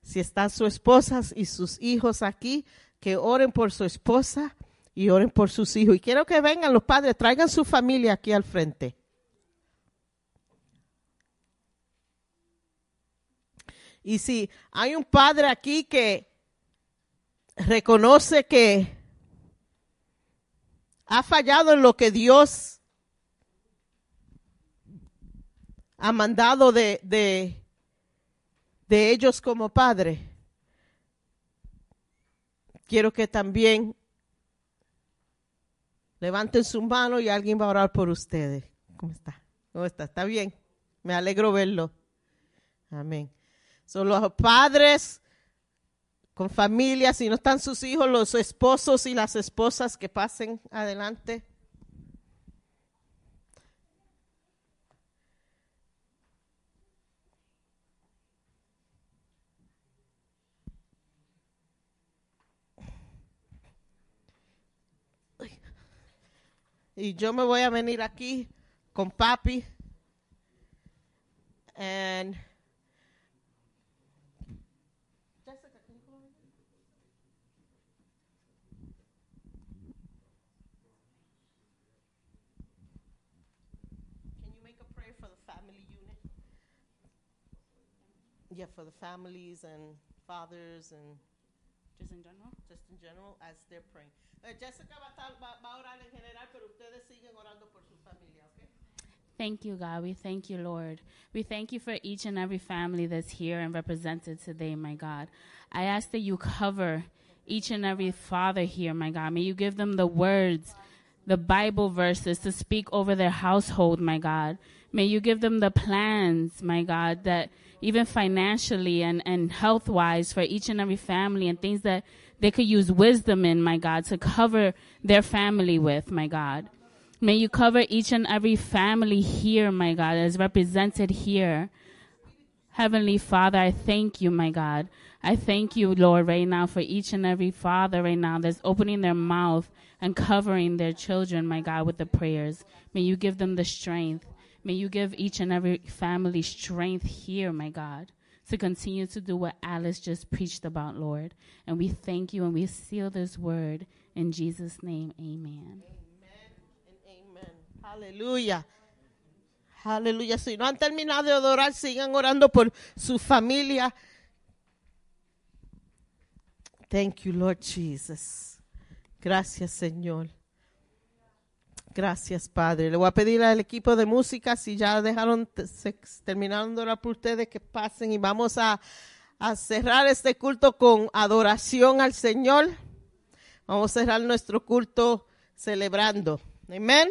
Si están sus esposas y sus hijos aquí, que oren por su esposa y oren por sus hijos. Y quiero que vengan los padres, traigan su familia aquí al frente. Y si hay un padre aquí que reconoce que ha fallado en lo que Dios ha mandado de, de, de ellos como padre, quiero que también levanten su mano y alguien va a orar por ustedes. ¿Cómo está? ¿Cómo está? ¿Está bien? Me alegro verlo. Amén. Son los padres con familia, si no están sus hijos, los esposos y las esposas que pasen adelante. Y yo me voy a venir aquí con papi. And Jessica, can you come here? Can you make a prayer for the family unit? Yeah, for the families and fathers and Just in general. just in general as they're praying. Eh, Jessica va a, orar en general, pero ustedes siguen orando por su familia. Thank you, God. We thank you, Lord. We thank you for each and every family that's here and represented today, my God. I ask that you cover each and every father here, my God. May you give them the words, the Bible verses to speak over their household, my God. May you give them the plans, my God, that even financially and, and health wise for each and every family and things that they could use wisdom in, my God, to cover their family with, my God. May you cover each and every family here, my God, as represented here. Heavenly Father, I thank you, my God. I thank you, Lord, right now for each and every father right now that's opening their mouth and covering their children, my God, with the prayers. May you give them the strength. May you give each and every family strength here, my God, to continue to do what Alice just preached about, Lord. And we thank you and we seal this word in Jesus' name. Amen. Amen. Aleluya. Aleluya. Si no han terminado de adorar, sigan orando por su familia. Thank you, Lord Jesus. Gracias, Señor. Gracias, Padre. Le voy a pedir al equipo de música, si ya dejaron, se terminaron de orar por ustedes, que pasen y vamos a, a cerrar este culto con adoración al Señor. Vamos a cerrar nuestro culto celebrando. Amén.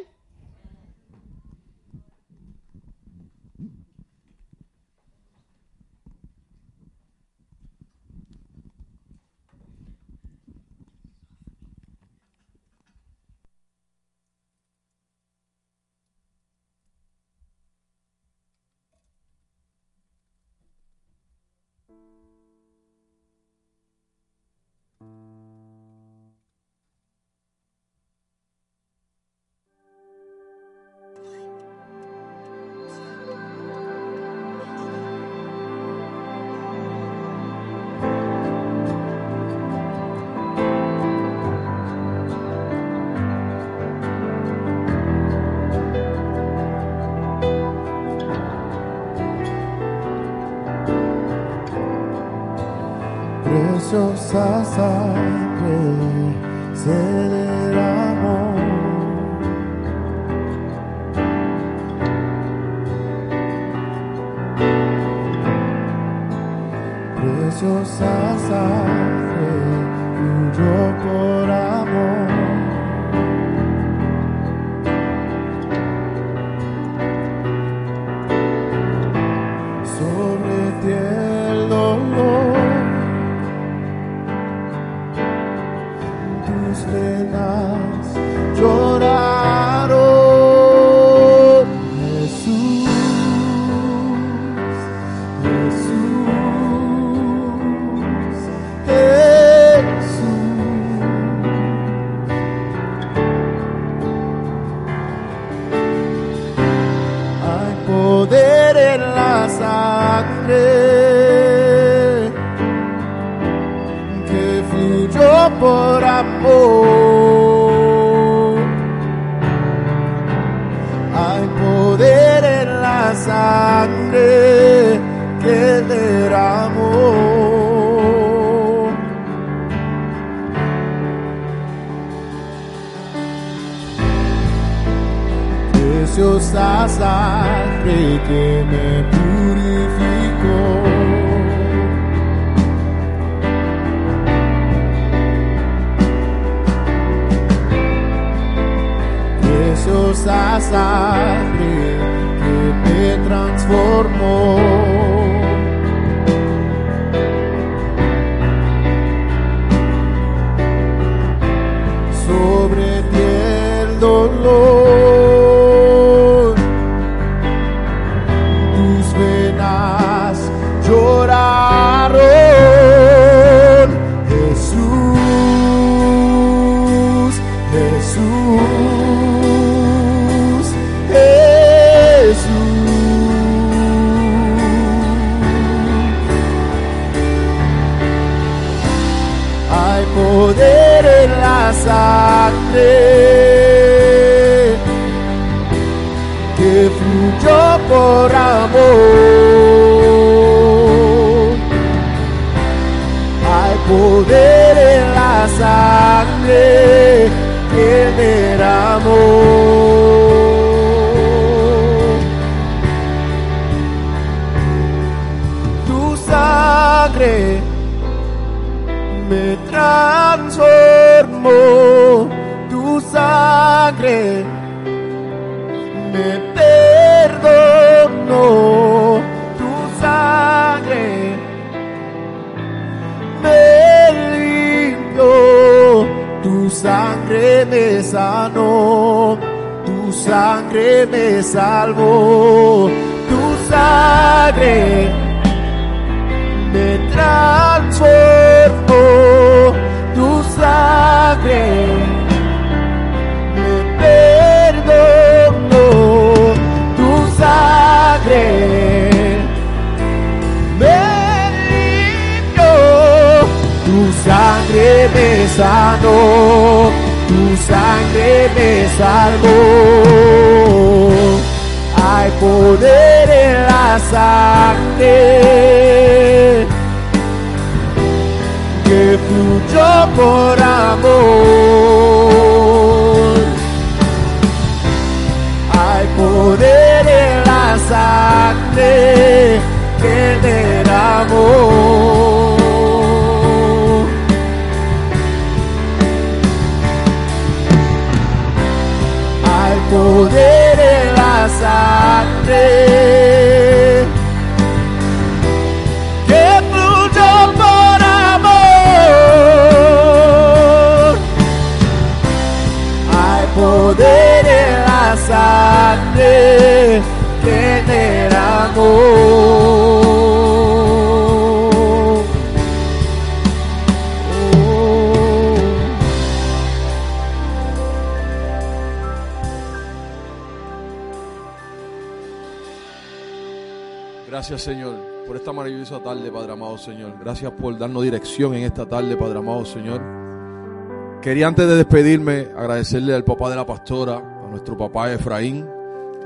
La sangre que fluyó por amor. Hay poder en la sangre que derramó. Tu sangre transformó, tu sangre me perdonó, tu sangre me limpió, tu sangre me sanó, tu sangre me salvó, tu sangre sangre me perdonó, tu sangre me limpió, tu sangre me sanó, tu sangre me salvó. Hay poder en la sangre por amor. Hay poder en la sangre que derramó. Hay poder en la sangre Gracias, Señor, por esta maravillosa tarde, Padre amado, Señor. Gracias por darnos dirección en esta tarde, Padre amado, Señor. Quería antes de despedirme agradecerle al papá de la pastora, a nuestro papá Efraín,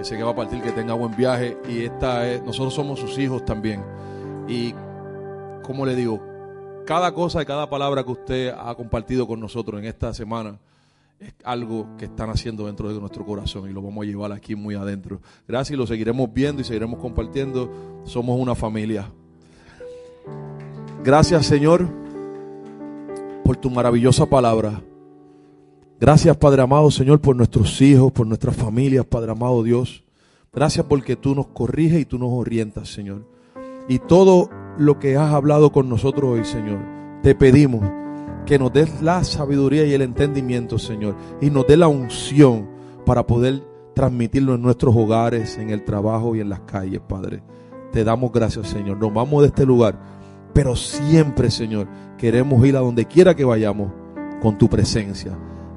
que sé que va a partir, que tenga buen viaje. Y esta es, nosotros somos sus hijos también. Y, como le digo, cada cosa y cada palabra que usted ha compartido con nosotros en esta semana es algo que están haciendo dentro de nuestro corazón y lo vamos a llevar aquí muy adentro. Gracias y lo seguiremos viendo y seguiremos compartiendo. Somos una familia. Gracias Señor por tu maravillosa palabra. Gracias Padre amado Señor por nuestros hijos, por nuestras familias, Padre amado Dios. Gracias porque tú nos corriges y tú nos orientas Señor. Y todo lo que has hablado con nosotros hoy Señor, te pedimos que nos des la sabiduría y el entendimiento, Señor, y nos dé la unción para poder transmitirlo en nuestros hogares, en el trabajo y en las calles, Padre. Te damos gracias, Señor. Nos vamos de este lugar, pero siempre, Señor, queremos ir a donde quiera que vayamos con tu presencia.